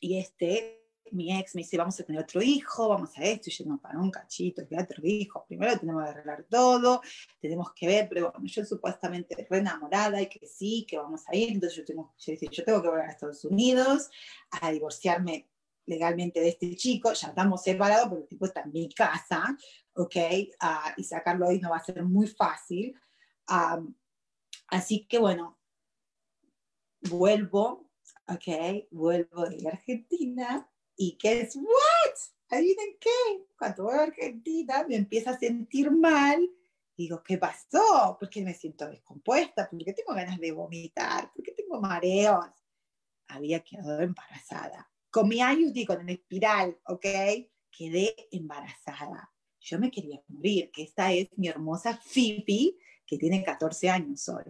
y este, mi ex me dice, vamos a tener otro hijo, vamos a esto, y yo no, para un cachito, que otro hijo, primero tenemos que arreglar todo, tenemos que ver, pero bueno, yo supuestamente re enamorada y que sí, que vamos a ir, entonces yo tengo, yo, yo tengo que volver a Estados Unidos a divorciarme legalmente de este chico, ya estamos separados, pero el tipo está en mi casa, ¿ok? Uh, y sacarlo ahí no va a ser muy fácil. Um, así que bueno, vuelvo, ¿ok? Vuelvo de Argentina y ¿qué es? ¿What? ¿Adivinen qué? Cuando voy a Argentina me empiezo a sentir mal. Digo, ¿qué pasó? ¿Por qué me siento descompuesta? ¿Por qué tengo ganas de vomitar? ¿Por qué tengo mareos? Había quedado embarazada con mi IUD, con el espiral, ¿ok? Quedé embarazada. Yo me quería morir, que esta es mi hermosa Fifi, que tiene 14 años hoy.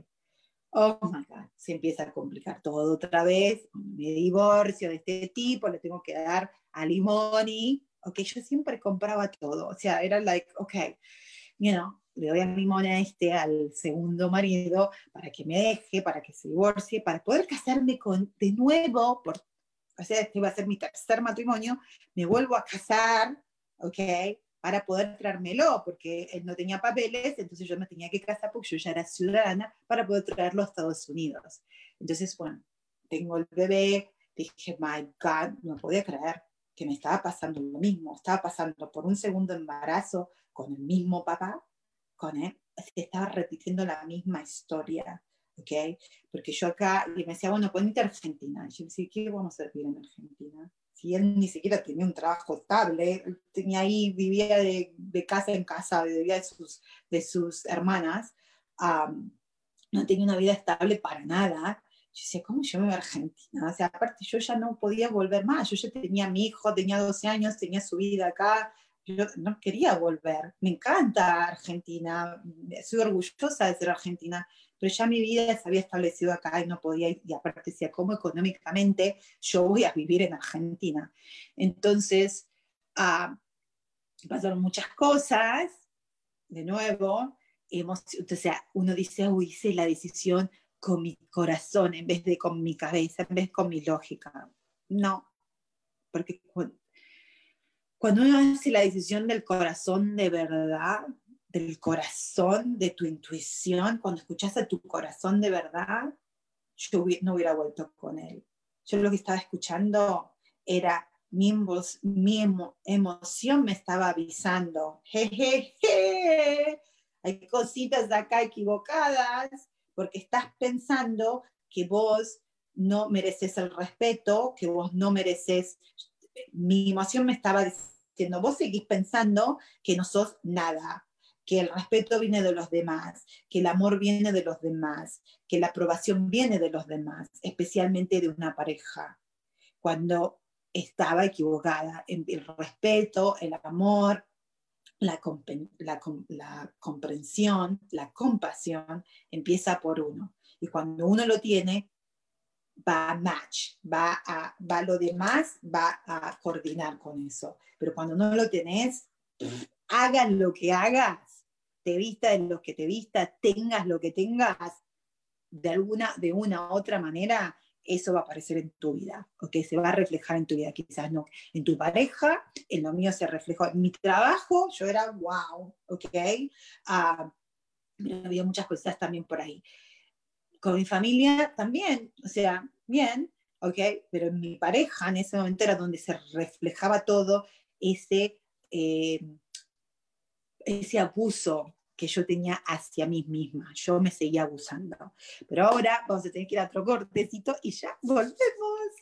Oh my God, se empieza a complicar todo otra vez. Me divorcio de este tipo, le tengo que dar a Limoni. Ok, yo siempre compraba todo. O sea, era like, ok, you know, le doy a Limoni a este, al segundo marido, para que me deje, para que se divorcie, para poder casarme con, de nuevo por o sea, este iba a ser mi tercer matrimonio, me vuelvo a casar, ¿ok? Para poder traérmelo, porque él no tenía papeles, entonces yo me tenía que casar porque yo ya era ciudadana para poder traerlo a Estados Unidos. Entonces, bueno, tengo el bebé, dije, my God, no podía creer que me estaba pasando lo mismo, estaba pasando por un segundo embarazo con el mismo papá, con él, estaba repitiendo la misma historia. ¿Ok? Porque yo acá, y me decía, bueno, ponete a Argentina. Y yo decía, ¿qué vamos a vivir en Argentina? Si él ni siquiera tenía un trabajo estable, tenía ahí, vivía de, de casa en casa, vivía de sus, de sus hermanas, no tenía una vida estable para nada. Yo decía, ¿cómo yo me voy a Argentina? O sea, aparte yo ya no podía volver más, yo ya tenía mi hijo, tenía 12 años, tenía su vida acá, yo no quería volver. Me encanta Argentina, soy orgullosa de ser argentina, pero ya mi vida se había establecido acá y no podía y aparte decía, ¿cómo económicamente yo voy a vivir en Argentina? Entonces, ah, pasaron muchas cosas, de nuevo, hemos, o sea, uno dice, uy, hice la decisión con mi corazón en vez de con mi cabeza, en vez de con mi lógica. No, porque cuando uno hace la decisión del corazón de verdad, del corazón, de tu intuición, cuando escuchas a tu corazón de verdad, yo no hubiera vuelto con él. Yo lo que estaba escuchando era mi, mi emoción me estaba avisando, jejeje, hay cositas acá equivocadas porque estás pensando que vos no mereces el respeto, que vos no mereces, mi emoción me estaba diciendo, vos seguís pensando que no sos nada, que el respeto viene de los demás, que el amor viene de los demás, que la aprobación viene de los demás, especialmente de una pareja. Cuando estaba equivocada, en el respeto, el amor, la, comprensión, la compasión empieza por uno. Y cuando uno lo tiene, va a match, va a, va lo demás, va a coordinar con eso. Pero cuando no lo tenés, hagan lo que hagas, te vista de lo que te vista, tengas lo que tengas, de alguna, de una u otra manera, eso va a aparecer en tu vida, ¿ok? Se va a reflejar en tu vida, quizás no en tu pareja, en lo mío se reflejó en mi trabajo, yo era wow, ¿ok? Uh, había muchas cosas también por ahí. Con mi familia también, o sea, bien, ¿ok? Pero en mi pareja en ese momento era donde se reflejaba todo ese... Eh, ese abuso que yo tenía hacia mí misma. Yo me seguía abusando. Pero ahora vamos a tener que ir a otro cortecito y ya volvemos.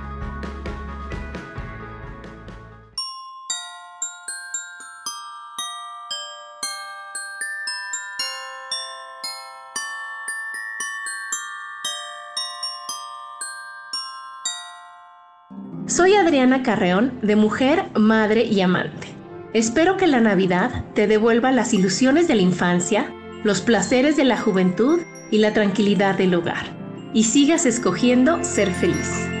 Adriana Carreón, de Mujer, Madre y Amante. Espero que la Navidad te devuelva las ilusiones de la infancia, los placeres de la juventud y la tranquilidad del hogar, y sigas escogiendo ser feliz.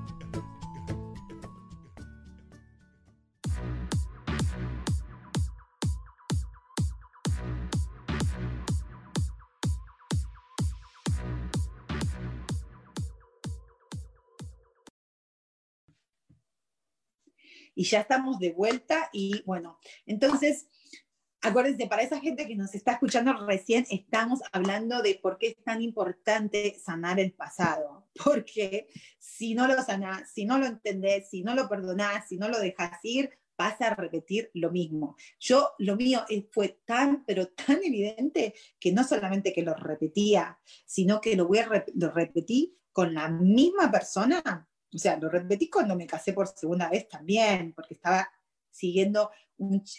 Y ya estamos de vuelta y bueno, entonces, acuérdense, para esa gente que nos está escuchando recién, estamos hablando de por qué es tan importante sanar el pasado, porque si no lo sanás, si no lo entendés, si no lo perdonás, si no lo dejas ir, vas a repetir lo mismo. Yo, lo mío fue tan, pero tan evidente que no solamente que lo repetía, sino que lo, voy lo repetí con la misma persona o sea, lo repetí cuando me casé por segunda vez también, porque estaba siguiendo,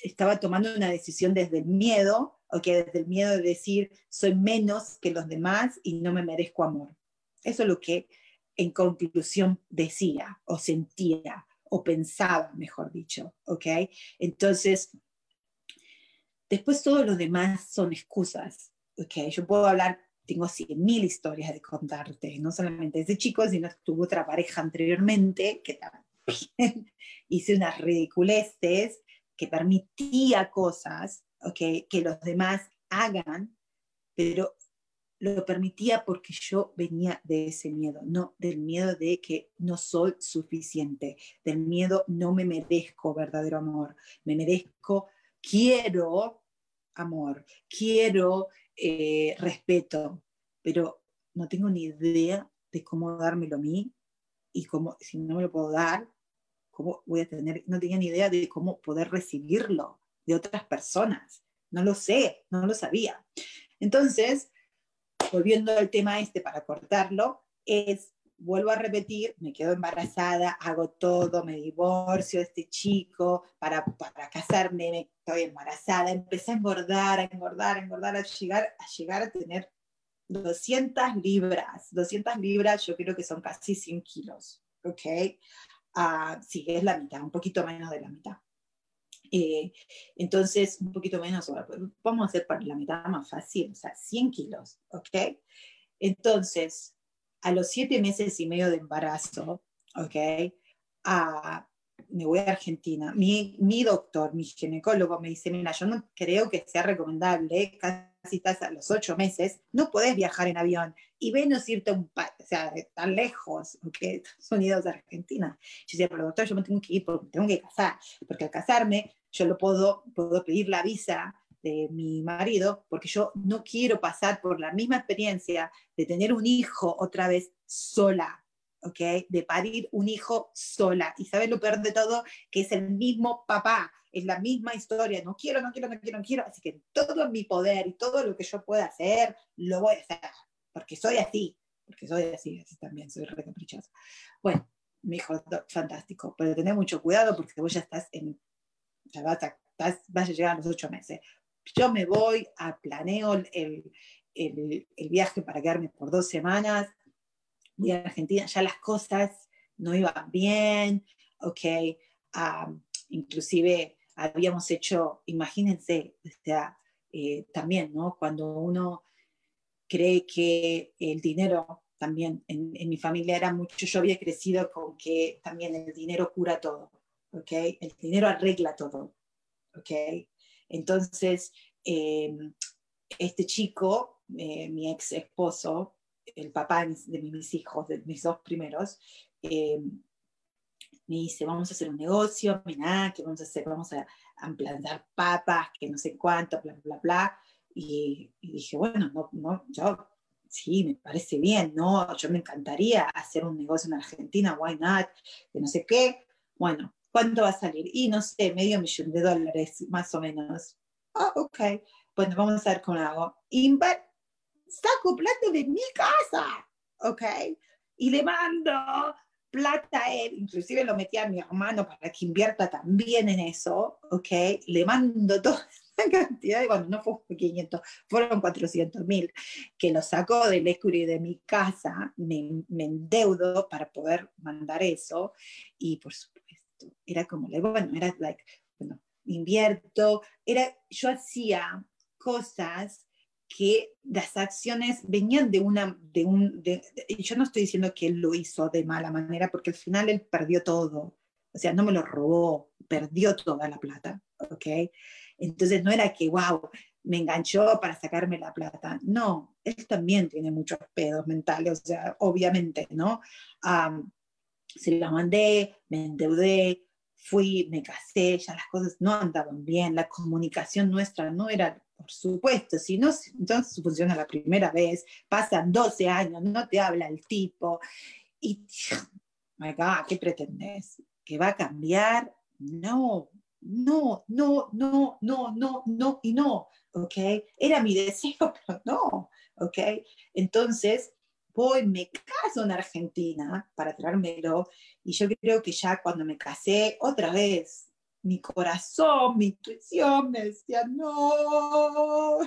estaba tomando una decisión desde el miedo, o que desde el miedo de decir, soy menos que los demás y no me merezco amor. Eso es lo que en conclusión decía, o sentía, o pensaba, mejor dicho, ¿ok? Entonces, después todo lo demás son excusas, ¿ok? Yo puedo hablar tengo 100.000 historias de contarte, no solamente desde chico, sino que tuve otra pareja anteriormente que también hice unas ridiculeces, que permitía cosas okay, que los demás hagan, pero lo permitía porque yo venía de ese miedo, no del miedo de que no soy suficiente, del miedo no me merezco verdadero amor, me merezco, quiero amor, quiero eh, respeto, pero no tengo ni idea de cómo dármelo a mí y cómo, si no me lo puedo dar, cómo voy a tener, no tenía ni idea de cómo poder recibirlo de otras personas. No lo sé, no lo sabía. Entonces, volviendo al tema este para cortarlo, es, vuelvo a repetir, me quedo embarazada, hago todo, me divorcio de este chico para, para casarme, estoy embarazada, empecé a engordar, a engordar, a engordar, a llegar, a llegar a tener 200 libras. 200 libras yo creo que son casi 100 kilos, ¿ok? Uh, sí, es la mitad, un poquito menos de la mitad. Eh, entonces, un poquito menos, vamos a hacer para la mitad más fácil, o sea, 100 kilos, ¿ok? Entonces, a los 7 meses y medio de embarazo, ¿ok? Uh, me voy a Argentina. Mi, doctor, mi ginecólogo me dice, mira, yo no creo que sea recomendable, casi estás a los ocho meses, no podés viajar en avión y menos irte a un o sea, tan lejos, porque Estados Unidos, Argentina. Yo decía, pero doctor, yo me tengo que ir porque me tengo que casar, porque al casarme yo lo puedo, puedo pedir la visa de mi marido, porque yo no quiero pasar por la misma experiencia de tener un hijo otra vez sola, ¿ok? De parir un hijo sola. Y sabes lo peor de todo, que es el mismo papá es la misma historia, no quiero, no quiero, no quiero, no quiero, así que todo mi poder y todo lo que yo pueda hacer, lo voy a hacer, porque soy así, porque soy así, así también, soy re caprichosa. Bueno, me dijo, fantástico, pero tener mucho cuidado porque vos ya estás en, ya vas a, vas a llegar a los ocho meses. Yo me voy, a planeo el, el, viaje para quedarme por dos semanas, voy a Argentina, ya las cosas no iban bien, ok, inclusive habíamos hecho, imagínense, o sea, eh, también, ¿no? Cuando uno cree que el dinero también en, mi familia era mucho, yo había crecido con que también el dinero cura todo, ¿ok? El dinero arregla todo, ¿ok? Entonces, em, este chico, eh, mi ex esposo, el papá de mis hijos, de mis dos primeros, em, me dice, vamos a hacer un negocio, ¿qué vamos a hacer? Vamos a, a plantar papas, que no sé cuánto, bla, bla, bla. Y, y, dije, bueno, no, no, yo sí, me parece bien, ¿no? Yo me encantaría hacer un negocio en Argentina, why not? Que no sé qué. Bueno, ¿cuánto va a salir? Y no sé, medio millón de dólares, más o menos. Ah, ok. Bueno, vamos a ver cómo hago. Inver saco plata de mi casa, ¿ok? Y le mando plata a él, inclusive lo metí a mi hermano para que invierta también en eso, ¿ok? Le mando toda la cantidad, y bueno, no fue 500, fueron 400 mil, que lo sacó del equity de mi casa, me, me endeudo para poder mandar eso, y por supuesto, era como, bueno, era like, bueno, invierto, era, yo hacía cosas que las acciones venían de una, de un, de, yo no estoy diciendo que lo hizo de mala manera, porque al final él perdió todo, o sea, no me lo robó, perdió toda la plata, ¿ok? Entonces no era que, wow, me enganchó para sacarme la plata, no, él también tiene muchos pedos mentales, o sea, obviamente, ¿no? Se la mandé, me endeudé, fui, me casé, ya las cosas no andaban bien, la comunicación nuestra no era por supuesto, si no, entonces funciona la primera vez, pasan 12 años, no te habla el tipo, y, my God, ¿qué pretendes? ¿Que va a cambiar? No, no, no, no, no, no, no y no, ¿ok? Era mi deseo, pero no, ¿ok? Entonces, voy, me caso en Argentina para traérmelo, y yo creo que ya cuando me casé, otra vez, mi corazón, mi intuición me decía, no,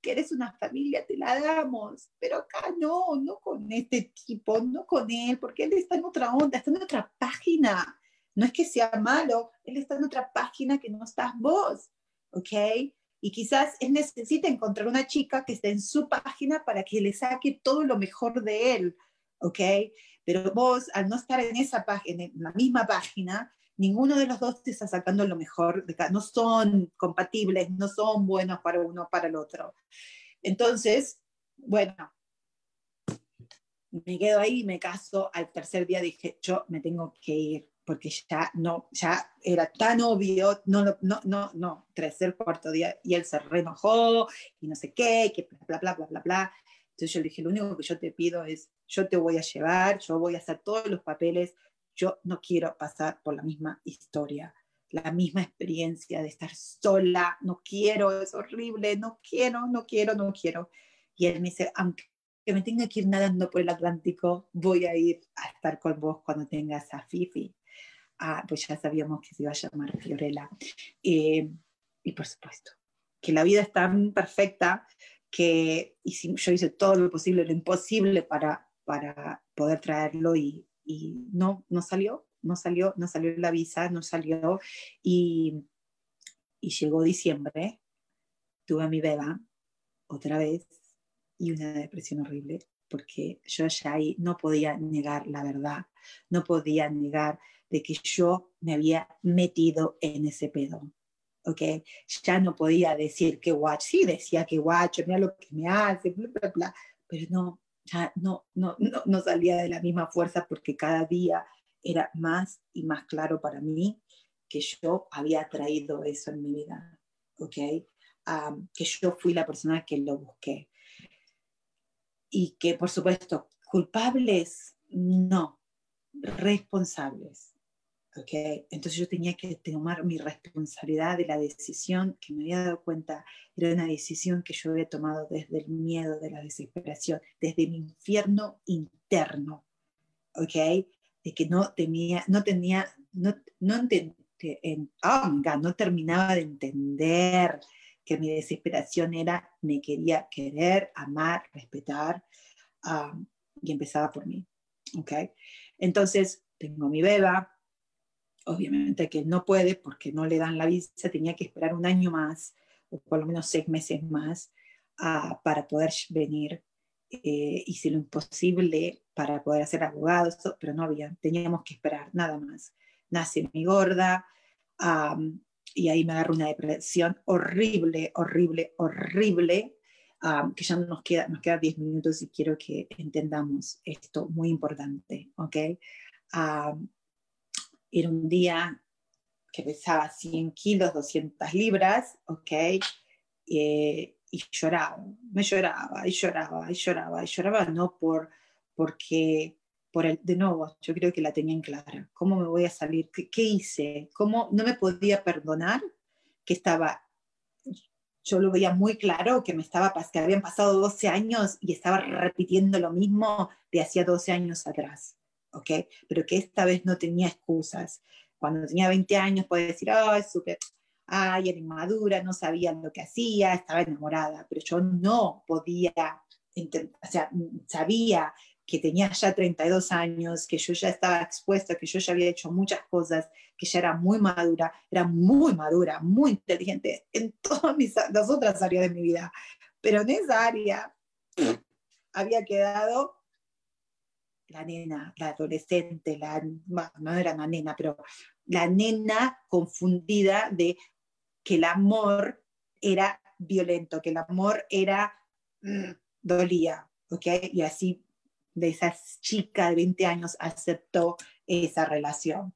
que eres una familia, te la damos, pero acá no, no con este tipo, no con él, porque él está en otra onda, está en otra página. No es que sea malo, él está en otra página que no estás vos, ¿ok? Y quizás él necesita encontrar una chica que esté en su página para que le saque todo lo mejor de él, ¿ok? Pero vos, al no estar en esa página, en la misma página, ninguno de los dos te está sacando lo mejor de no son compatibles, no son buenos para uno para el otro. Entonces, bueno, me quedo ahí, me caso, al tercer día dije, yo me tengo que ir, porque ya no, ya era tan obvio, no, no, no, no, tercer, cuarto día, y él se reenojó, y no sé qué, que bla, bla, bla, bla, bla. Entonces yo le dije, lo único que yo te pido es, yo te voy a llevar, yo voy a hacer todos los papeles, yo no quiero pasar por la misma historia, la misma experiencia de estar sola, no quiero, es horrible, no quiero, no quiero, no quiero. Y él me dice, aunque me tenga que ir nadando por el Atlántico, voy a ir a estar con vos cuando tengas a Fifi. Ah, pues ya sabíamos que se iba a llamar Fiorella. Eh, y por supuesto, que la vida es tan perfecta que yo hice todo lo posible, lo imposible para, para poder traerlo y, y no, no salió, no salió, no salió la visa, no salió y, y llegó diciembre, tuve a mi beba otra vez y una depresión horrible porque yo ya ahí no podía negar la verdad, no podía negar de que yo me había metido en ese pedo. ¿ok? Ya no podía decir que watch, sí decía que watch, mira lo que me hace, bla, bla, bla, pero no, ya no, no, no, salía de la misma fuerza porque cada día era más y más claro para mí que yo había traído eso en mi vida, ¿ok? que yo fui la persona que lo busqué. Y que, por supuesto, culpables, no, responsables. Entonces yo tenía que tomar mi responsabilidad de la decisión que me había dado cuenta era una decisión que yo había tomado desde el miedo, de la desesperación, desde mi infierno interno, ¿ok? De que no tenía, no tenía, no, no, oh no terminaba de entender que mi desesperación era, me quería querer, amar, respetar, um, y empezaba por mí, ¿ok? Entonces tengo mi beba, obviamente que no puede porque no le dan la visa, tenía que esperar un año más, o por lo menos seis meses más, uh, para poder venir. Eh, hice lo imposible para poder hacer abogados, pero no había, teníamos que esperar nada más. Nace mi gorda, um, y ahí me agarro una depresión horrible, horrible, horrible, um, que ya nos queda, nos queda 10 minutos y quiero que entendamos esto muy importante, ¿ok? Era un día que pesaba 100 kilos, 200 libras, ¿ok? Eh, y lloraba, me lloraba, y lloraba, y lloraba, y lloraba, no por, porque, por el, de nuevo, yo creo que la tenía en clara. ¿Cómo me voy a salir? ¿Qué, qué hice? ¿Cómo no me podía perdonar que estaba yo lo veía muy claro que me estaba que habían pasado 12 años y estaba repitiendo lo mismo de hacía 12 años atrás. ¿Ok? Pero que esta vez no tenía excusas. Cuando tenía 20 años podía decir, ay, súper, ay, era inmadura, no sabía lo que hacía, estaba enamorada, pero yo no podía, o sea, sabía que tenía ya 32 años, que yo ya estaba expuesta, que yo ya había hecho muchas cosas, que ya era muy madura, era muy madura, muy inteligente en todas mis, las otras áreas de mi vida, pero en esa área había quedado la nena, la adolescente, la, no era una nena, pero la nena confundida de que el amor era violento, que el amor era, mm, dolía, ¿ok? Y así de esa chica de 20 años aceptó esa relación.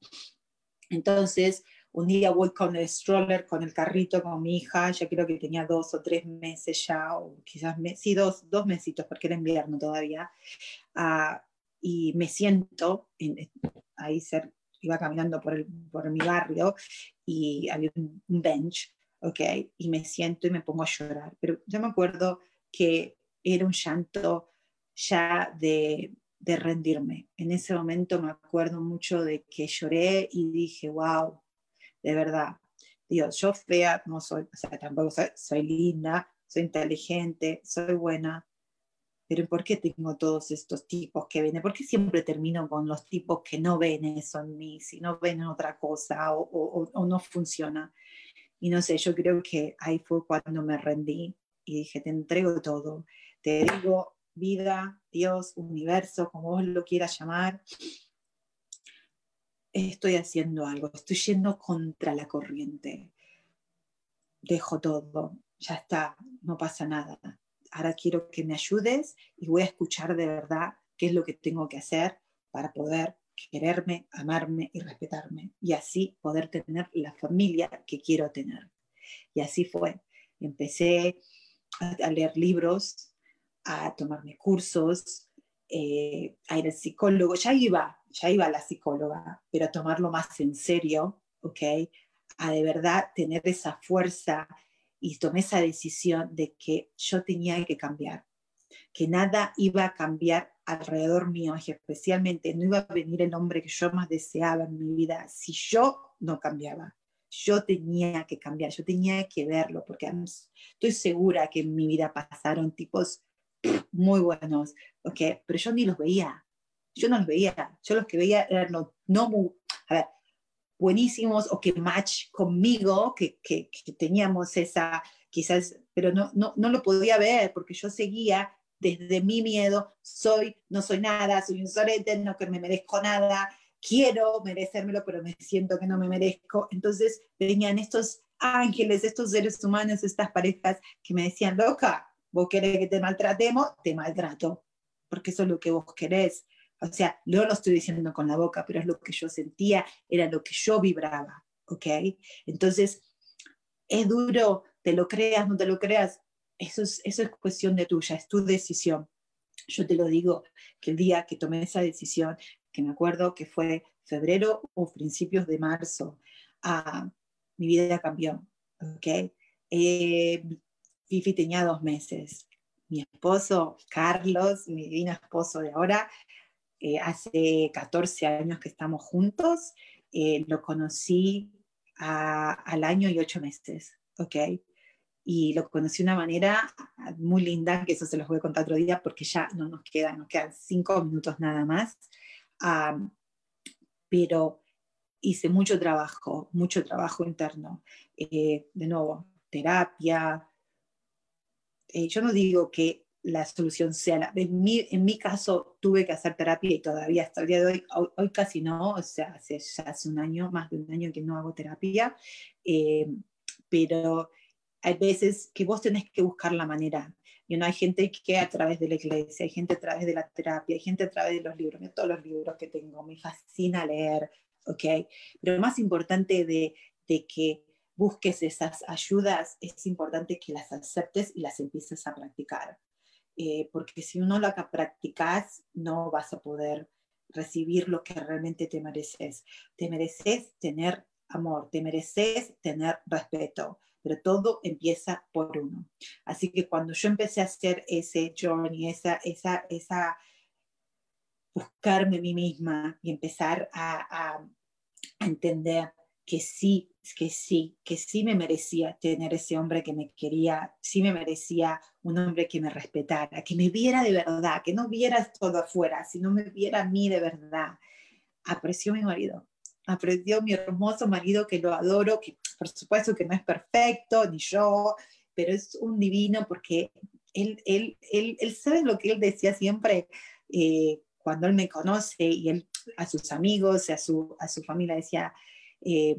Entonces, un día voy con el stroller, con el carrito, con mi hija, ya creo que tenía dos o tres meses ya, o quizás, sí, dos, dos mesitos, porque era invierno todavía, y me siento, en, ahí ser, iba caminando por, el, por mi barrio y había un, bench, ¿ok? Y me siento y me pongo a llorar. Pero yo me acuerdo que era un llanto ya de, de rendirme. En ese momento me acuerdo mucho de que lloré y dije, wow, de verdad, Dios, yo fea no soy, o sea, tampoco soy, soy linda, soy inteligente, soy buena, pero ¿por qué tengo todos estos tipos que ven? ¿Por qué siempre termino con los tipos que no ven eso en mí, si no ven otra cosa o, o, o no funciona? Y no sé, yo creo que ahí fue cuando me rendí y dije, te entrego todo, te digo vida, Dios, universo, como vos lo quieras llamar, estoy haciendo algo, estoy yendo contra la corriente, dejo todo, ya está, no pasa nada, ahora quiero que me ayudes y voy a escuchar de verdad qué es lo que tengo que hacer para poder quererme, amarme y respetarme y así poder tener la familia que quiero tener. Y así fue. Empecé a leer libros, a tomarme cursos, eh, a ir al psicólogo. Ya iba, ya iba a la psicóloga, pero a tomarlo más en serio, ¿ok? A de verdad tener esa fuerza y tomé esa decisión de que yo tenía que cambiar, que nada iba a cambiar alrededor mío, especialmente no iba a venir el hombre que yo más deseaba en mi vida si yo no cambiaba. Yo tenía que cambiar, yo tenía que verlo, porque estoy segura que en mi vida pasaron tipos muy buenos, okay, pero yo ni los veía, yo no los veía, yo los que veía eran no, no buenísimos o que match conmigo, que, que, teníamos esa, quizás, pero no, no, no lo podía ver porque yo seguía desde mi miedo, soy, no soy nada, soy un sorete, no que me merezco nada, quiero merecérmelo, pero me siento que no me merezco. Entonces venían estos ángeles, estos seres humanos, estas parejas que me decían, loca, vos querés que te maltratemos, te maltrato, porque eso es lo que vos querés. O sea, no lo estoy diciendo con la boca, pero es lo que yo sentía, era lo que yo vibraba, ¿ok? Entonces, es duro, te lo creas, no te lo creas, eso es, eso es cuestión de tuya, es tu decisión. Yo te lo digo, que el día que tomé esa decisión, que me acuerdo que fue febrero o principios de marzo, ah, mi vida cambió, ¿ok? Eh, Fifi tenía dos meses. Mi esposo, Carlos, mi divino esposo de ahora, eh, hace 14 años que estamos juntos, eh, lo conocí al año y ocho meses, ¿ok? Y lo conocí de una manera muy linda, que eso se los voy a contar otro día porque ya no nos quedan, nos quedan cinco minutos nada más. pero hice mucho trabajo, mucho trabajo interno. Eh, de nuevo, terapia. Eh, yo no digo que la solución sea la... En mi, caso tuve que hacer terapia y todavía hasta el día de hoy, hoy, casi no, o sea, hace, ya hace un año, más de un año que no hago terapia, eh, pero hay veces que vos tenés que buscar la manera. Y no hay gente que a través de la iglesia, hay gente a través de la terapia, hay gente a través de los libros, de todos los libros que tengo, me fascina leer, ¿ok? Pero lo más importante de que busques esas ayudas, es importante que las aceptes y las empieces a practicar. Eh, porque si uno la practicas, no vas a poder recibir lo que realmente te mereces. Te mereces tener amor, te mereces tener respeto, pero todo empieza por uno. Así que cuando yo empecé a hacer ese journey, esa, esa, esa buscarme a mí misma y empezar a, a entender que sí, que sí, que sí me merecía tener ese hombre que me quería, sí me merecía un hombre que me respetara, que me viera de verdad, que no viera todo afuera, sino me viera a mí de verdad. Apreció mi marido, apreció mi hermoso marido que lo adoro, que por supuesto que no es perfecto, ni yo, pero es un divino porque él, él, él, él sabe lo que él decía siempre. Eh, cuando él me conoce y él a sus amigos, a su, a su familia decía, eh,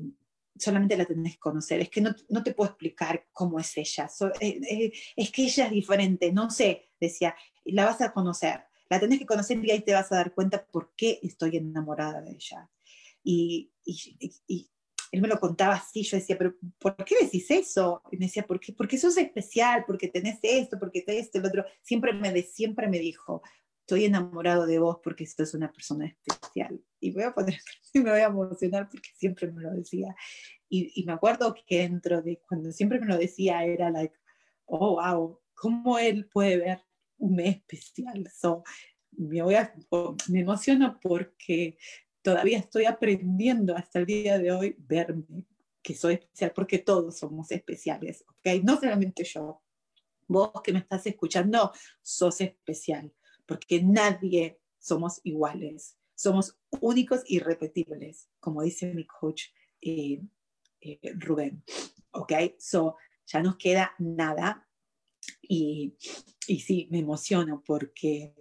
solamente la tenés que conocer. Es que no, no, te puedo explicar cómo es ella. Eh, eh, es que ella es diferente, no sé, decía, la vas a conocer. La tenés que conocer y ahí te vas a dar cuenta por qué estoy enamorada de ella. Y, y, y él me lo contaba así, yo decía, pero ¿por qué decís eso? Y me decía, ¿por qué? Porque sos especial, porque tenés esto, porque tenés esto, el otro. Siempre me, de, siempre me dijo, estoy enamorado de vos porque sos una persona especial. Y voy a poner, me voy a emocionar porque siempre me lo decía. Y, y, me acuerdo que dentro de cuando siempre me lo decía era like, oh, wow, ¿cómo él puede ver un mes especial? So, me, voy a, me emociono porque todavía estoy aprendiendo hasta el día de hoy verme que soy especial, porque todos somos especiales, ¿ok? No solamente yo. Vos que me estás escuchando, sos especial porque nadie somos iguales, somos únicos y repetibles, como dice mi coach eh, eh, Rubén. ¿Ok? So, ya nos queda nada y, sí, me emociono porque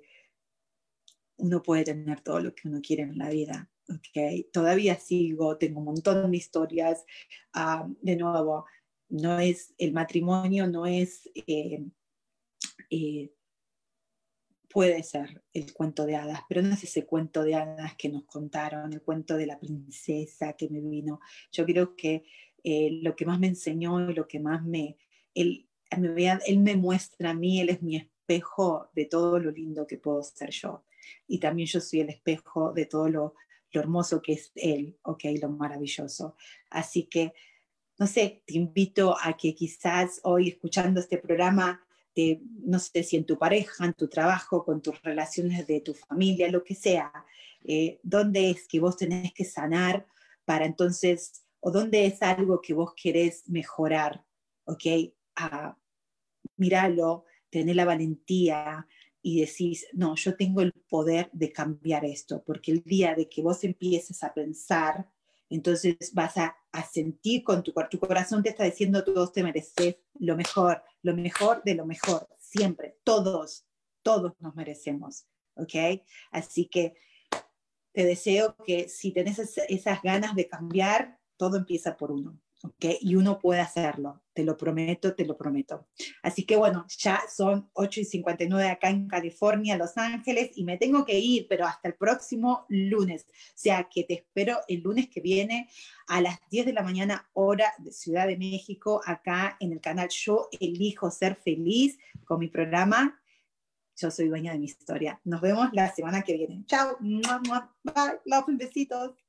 uno puede tener todo lo que uno quiere en la vida. Okay. Todavía sigo, tengo un montón de historias. Ah, de nuevo, no es el matrimonio, no es eh, puede ser el cuento de hadas, pero no es ese cuento de hadas que nos contaron, el cuento de la princesa que me vino. Yo creo que eh, lo que más me enseñó y lo que más me él, él me muestra a mí, él es mi espejo de todo lo lindo que puedo ser yo. Y también yo soy el espejo de todo lo, lo hermoso que es él, ok, lo maravilloso. Así que, no sé, te invito a que quizás hoy escuchando este programa no sé si en tu pareja, en tu trabajo, con tus relaciones de tu familia, lo que sea, eh, dónde es que vos tenés que sanar para entonces, o dónde es algo que vos querés mejorar, ¿ok? Ah, tener la valentía y decís, no, yo tengo el poder de cambiar esto, porque el día de que vos empieces a pensar, entonces vas a, sentir con tu, tu corazón te está diciendo, todos te mereces lo mejor, lo mejor de lo mejor, siempre, todos, todos nos merecemos, ¿ok? Así que te deseo que si tenés esas ganas de cambiar, todo empieza por uno. ¿Okay? Y uno puede hacerlo, te lo prometo, te lo prometo. Así que bueno, ya son 8 y 59 acá en California, Los Ángeles, y me tengo que ir, pero hasta el próximo lunes. O sea que te espero el lunes que viene a las 10 de la mañana, hora de Ciudad de México, acá en el canal Yo Elijo Ser Feliz con mi programa Yo soy dueña de mi historia. Nos vemos la semana que viene. Chao. Bye. Love besitos.